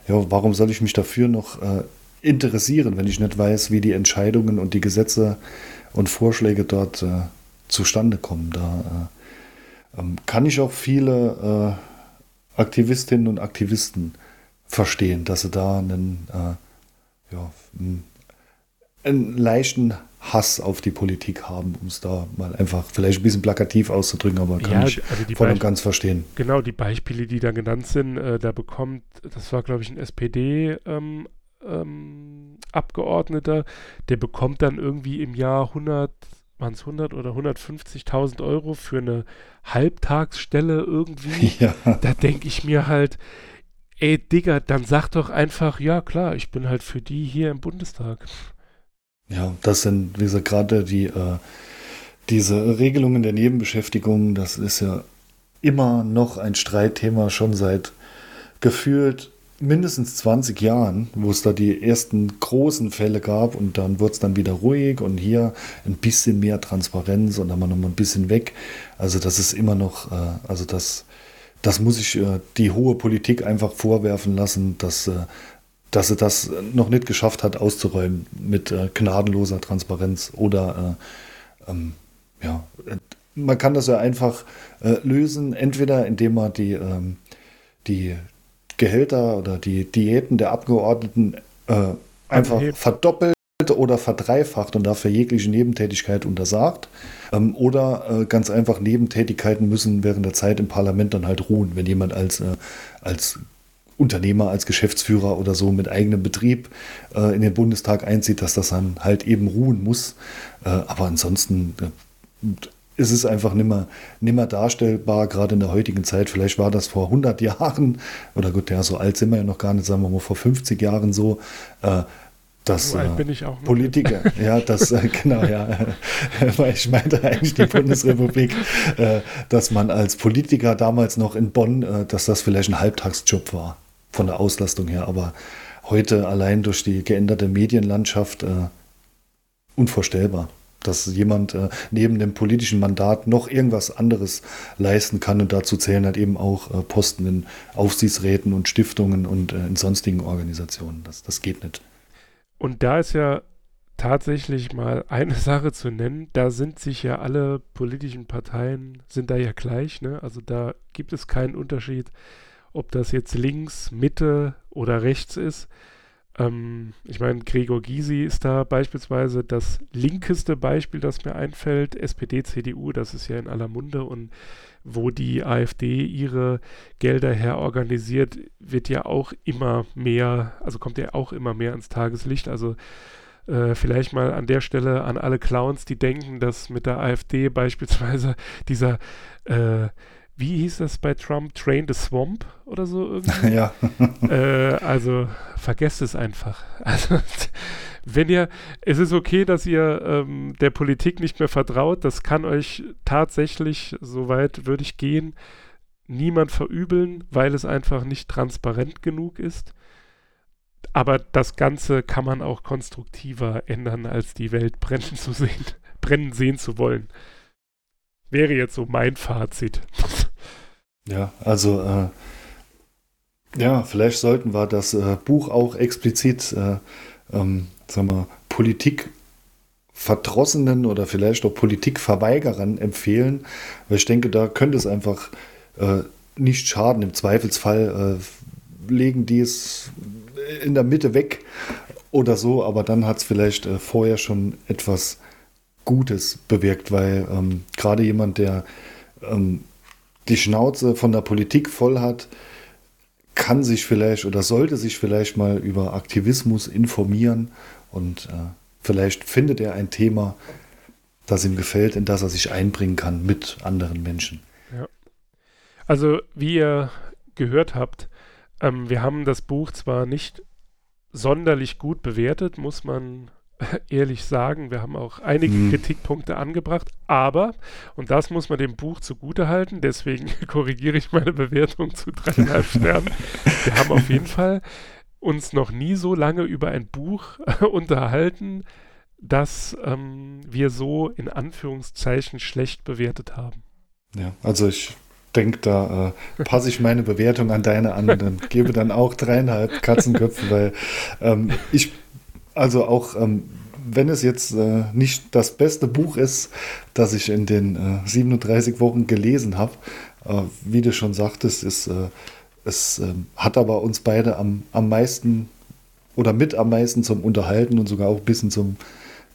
ja, warum soll ich mich dafür noch äh, interessieren, wenn ich nicht weiß, wie die Entscheidungen und die Gesetze und Vorschläge dort äh, zustande kommen? Da äh, ähm, kann ich auch viele äh, Aktivistinnen und Aktivisten verstehen, dass sie da einen, äh, ja, einen, leichten Hass auf die Politik haben, um es da mal einfach vielleicht ein bisschen plakativ auszudrücken, aber kann Ja, ich also die voll und ganz verstehen. Genau, die Beispiele, die da genannt sind, äh, da bekommt, das war glaube ich ein SPD-Abgeordneter, ähm, ähm, Abgeordneter, der bekommt dann irgendwie im Jahr 100, waren es 100 oder 150.000 Euro für eine Halbtagsstelle irgendwie. [laughs] Ja, da denke ich mir halt, ey Digga, dann sag doch einfach, ja klar, ich bin halt für die hier im Bundestag. Ja, das sind, wie gesagt, gerade die, äh, diese Regelungen der Nebenbeschäftigung, das ist ja immer noch ein Streitthema, schon seit gefühlt mindestens 20 Jahren, wo es da die ersten großen Fälle gab und dann wurde es dann wieder ruhig und hier ein bisschen mehr Transparenz und dann mal noch mal ein bisschen weg. Also das ist immer noch, äh, also das, das muss ich äh, die hohe Politik einfach vorwerfen lassen, dass, äh, dass sie das noch nicht geschafft hat auszuräumen mit äh, gnadenloser Transparenz oder äh, ähm, ja, man kann das ja einfach äh, lösen, entweder indem man die, ähm, die Gehälter oder die Diäten der Abgeordneten äh, einfach Anheben. verdoppelt oder verdreifacht und dafür jegliche Nebentätigkeit untersagt. Ähm, oder äh, ganz einfach Nebentätigkeiten müssen während der Zeit im Parlament dann halt ruhen, wenn jemand als, äh, als Unternehmer, als Geschäftsführer oder so mit eigenem Betrieb äh, in den Bundestag einzieht, dass das dann halt eben ruhen muss. Äh, aber ansonsten äh, ist es einfach nimmer, nimmer darstellbar, gerade in der heutigen Zeit. Vielleicht war das vor 100 Jahren, oder gut, ja, so alt sind wir ja noch gar nicht, sagen wir mal vor 50 Jahren so, äh, dass so auch Politiker, [laughs] ja, das, äh, genau, ja, [laughs] ich meinte eigentlich die Bundesrepublik, äh, dass man als Politiker damals noch in Bonn, äh, dass das vielleicht ein Halbtagsjob war, von der Auslastung her, aber heute allein durch die geänderte Medienlandschaft äh, unvorstellbar dass jemand äh, neben dem politischen Mandat noch irgendwas anderes leisten kann und dazu zählen halt eben auch äh, Posten in Aufsichtsräten und Stiftungen und äh, in sonstigen Organisationen. Das, das geht nicht. Und da ist ja tatsächlich mal eine [laughs] Sache zu nennen, da sind sich ja alle politischen Parteien, sind da ja gleich, ne? Also da gibt es keinen Unterschied, ob das jetzt links, Mitte oder rechts ist. Ähm, ich meine, Gregor Gysi ist da beispielsweise das linkeste Beispiel, das mir einfällt. SPD, CDU, das ist ja in aller Munde und wo die AfD ihre Gelder her organisiert, wird ja auch immer mehr, also kommt ja auch immer mehr ans Tageslicht. Also äh, vielleicht mal an der Stelle an alle Clowns, die denken, dass mit der AfD [laughs] beispielsweise dieser äh, wie hieß das bei Trump? Train the Swamp oder so irgendwie? [laughs] ja. [laughs] äh, also vergesst es einfach. [laughs] Also wenn ihr, es ist okay, dass ihr ähm, der Politik nicht mehr vertraut, das kann euch tatsächlich, soweit würde ich gehen, niemand verübeln, weil es einfach nicht transparent genug ist. Aber das Ganze kann man auch konstruktiver ändern, als die Welt brennen zu sehen, brennen sehen zu wollen. Wäre jetzt so mein Fazit. Ja, also äh, ja, vielleicht sollten wir das äh, Buch auch explizit, äh, ähm, sagen wir, Politikverdrossenen oder vielleicht auch Politikverweigerern empfehlen, weil ich denke, da könnte es einfach äh, nicht schaden. Im Zweifelsfall äh, legen die es in der Mitte weg oder so, aber dann hat es vielleicht äh, vorher schon etwas Gutes bewirkt, weil ähm, gerade jemand, der ähm, die Schnauze von der Politik voll hat, kann sich vielleicht oder sollte sich vielleicht mal über Aktivismus informieren und äh, vielleicht findet er ein Thema, das ihm gefällt, in das er sich einbringen kann mit anderen Menschen. Ja. Also, wie ihr gehört habt, ähm, wir haben das Buch zwar nicht sonderlich gut bewertet, muss man [laughs] ehrlich sagen, wir haben auch einige hm. Kritikpunkte angebracht, aber, und das muss man dem Buch zugute halten, deswegen [laughs] korrigiere ich meine Bewertung zu dreieinhalb [laughs] Sternen. Wir haben auf jeden Fall uns noch nie so lange über ein Buch unterhalten, das ähm, wir so in Anführungszeichen schlecht bewertet haben. Ja, also ich denke, da äh, passe ich meine Bewertung an deine an und gebe dann auch dreieinhalb Katzenköpfe, weil ähm, ich also auch, ähm, wenn es jetzt äh, nicht das beste Buch ist, das ich in den äh, 37 Wochen gelesen habe, äh, wie du schon sagtest, ist, äh, es ähm, hat aber uns beide am, am meisten oder mit am meisten zum Unterhalten und sogar auch ein bisschen zum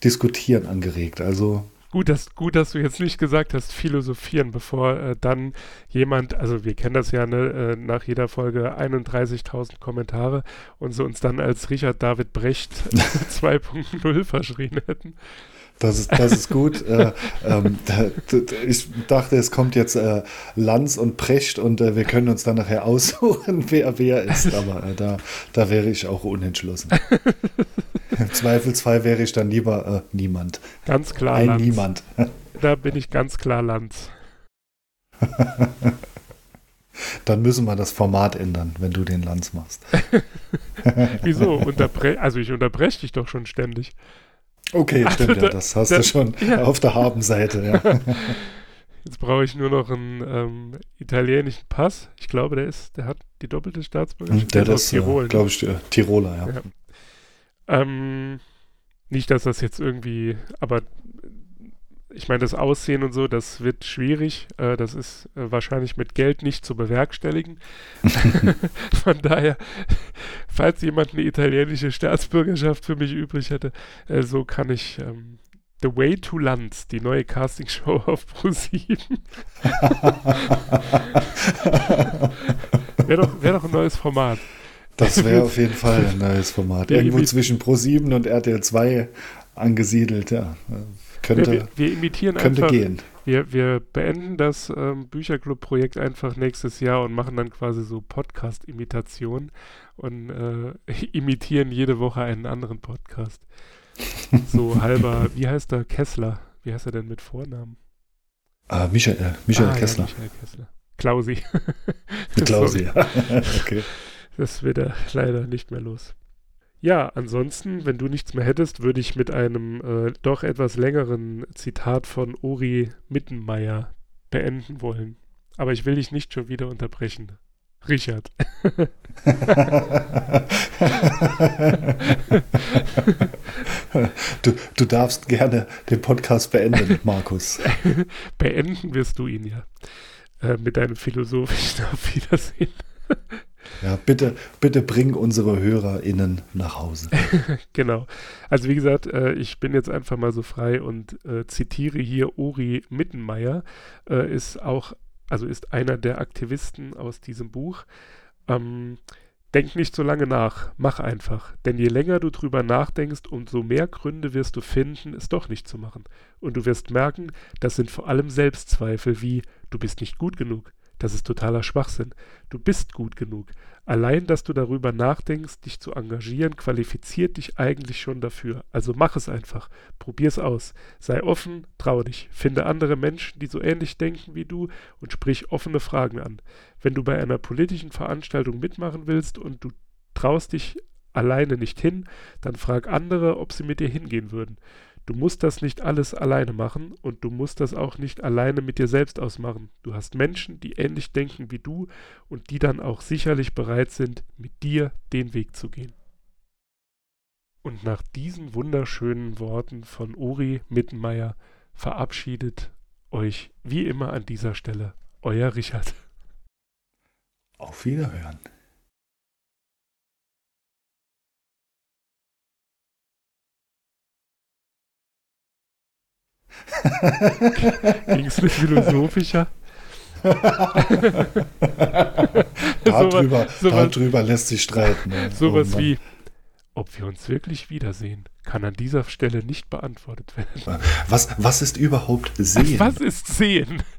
Diskutieren angeregt. Also Gut dass, gut, dass du jetzt nicht gesagt hast, philosophieren, bevor äh, dann jemand, also wir kennen das ja ne, äh, nach jeder Folge 31.000 Kommentare und sie uns dann als Richard David Brecht [laughs] 2.0 verschrien hätten. Das ist, das ist gut. äh, ähm, ich dachte, es kommt jetzt äh, Lanz und Precht und äh, wir können uns dann nachher aussuchen, [laughs] wer wer ist. Aber äh, da, da wäre ich auch unentschlossen. [laughs] Im Zweifelsfall wäre ich dann lieber äh, niemand. Ganz klar. Ein Lanz. Niemand. [laughs] da bin ich ganz klar Lanz. Dann müssen wir das Format ändern, wenn du den Lanz machst. Wieso? Unterbre also ich unterbreche dich doch schon ständig. Okay, [laughs] Also stimmt, da- ja, das hast da- du schon [laughs] ja. auf der Habenseite. Ja. [laughs] Jetzt brauche ich nur noch einen ähm, italienischen Pass. Ich glaube, der ist, der hat die doppelte Staatsbürgerschaft. Der ist aus das, Tirol. äh, ne? glaube ich, äh, Tiroler, ja. Ähm, nicht, dass das jetzt irgendwie, aber ich meine, das Aussehen und so, das wird schwierig. Äh, das ist äh, wahrscheinlich mit Geld nicht zu bewerkstelligen. [laughs] Von daher, falls jemand eine italienische Staatsbürgerschaft für mich übrig hätte, äh, so kann ich ähm, The Way to Lanz, die neue Castingshow [laughs] auf Pro7. Wäre doch, wär doch ein neues Format. Das wäre auf jeden Fall ein [laughs] neues Format. Irgendwo zwischen Pro7 und RTL 2 angesiedelt, ja. Äh, Könnte, wir, wir imitieren könnte einfach gehen. Wir, wir beenden das ähm, Bücherclub-Projekt einfach nächstes Jahr und machen dann quasi so Podcast-Imitationen und äh, [laughs] imitieren jede Woche einen anderen Podcast. So halber, [laughs] wie heißt der Kessler? Wie heißt er denn mit Vornamen? Ah, Michael, äh, Michael Ah, ja, Kessler. Michael Kessler. Klausi. [laughs] Klausi, ja. okay. Das wird er leider nicht mehr los. Ja, ansonsten, wenn du nichts mehr hättest, würde ich mit einem äh, doch etwas längeren Zitat von Uri Mittenmeier beenden wollen. Aber ich will dich nicht schon wieder unterbrechen. Richard. du, du darfst gerne den Podcast beenden, Markus. [laughs] Beenden wirst du ihn ja. Äh, mit deinem philosophischen Auf Wiedersehen. Ja, bitte, bitte bring unsere HörerInnen nach Hause. [laughs] Genau. Also wie gesagt, äh, ich bin jetzt einfach mal so frei und äh, zitiere hier Uri Mittenmeier, äh, ist auch, also ist einer der Aktivisten aus diesem Buch. Ähm, denk nicht so lange nach, mach einfach. Denn je länger du drüber nachdenkst, umso mehr Gründe wirst du finden, es doch nicht zu machen. Und du wirst merken, das sind vor allem Selbstzweifel wie, du bist nicht gut genug. Das ist totaler Schwachsinn. Du bist gut genug. Allein, dass du darüber nachdenkst, dich zu engagieren, qualifiziert dich eigentlich schon dafür. Also mach es einfach. Probier's aus. Sei offen, trau dich. Finde andere Menschen, die so ähnlich denken wie du und sprich offene Fragen an. Wenn du bei einer politischen Veranstaltung mitmachen willst und du traust dich alleine nicht hin, dann frag andere, ob sie mit dir hingehen würden. Du musst das nicht alles alleine machen und du musst das auch nicht alleine mit dir selbst ausmachen. Du hast Menschen, die ähnlich denken wie du und die dann auch sicherlich bereit sind, mit dir den Weg zu gehen. Und nach diesen wunderschönen Worten von Uri Mittenmeier verabschiedet euch wie immer an dieser Stelle euer Richard. Auf Wiederhören. Ging es nicht philosophischer? [laughs] darüber, sowas- darüber lässt sich streiten. ja. Sowas Oh wie, ob wir uns wirklich wiedersehen, kann an dieser Stelle nicht beantwortet werden. Was, was ist überhaupt Sehen? Was ist Sehen?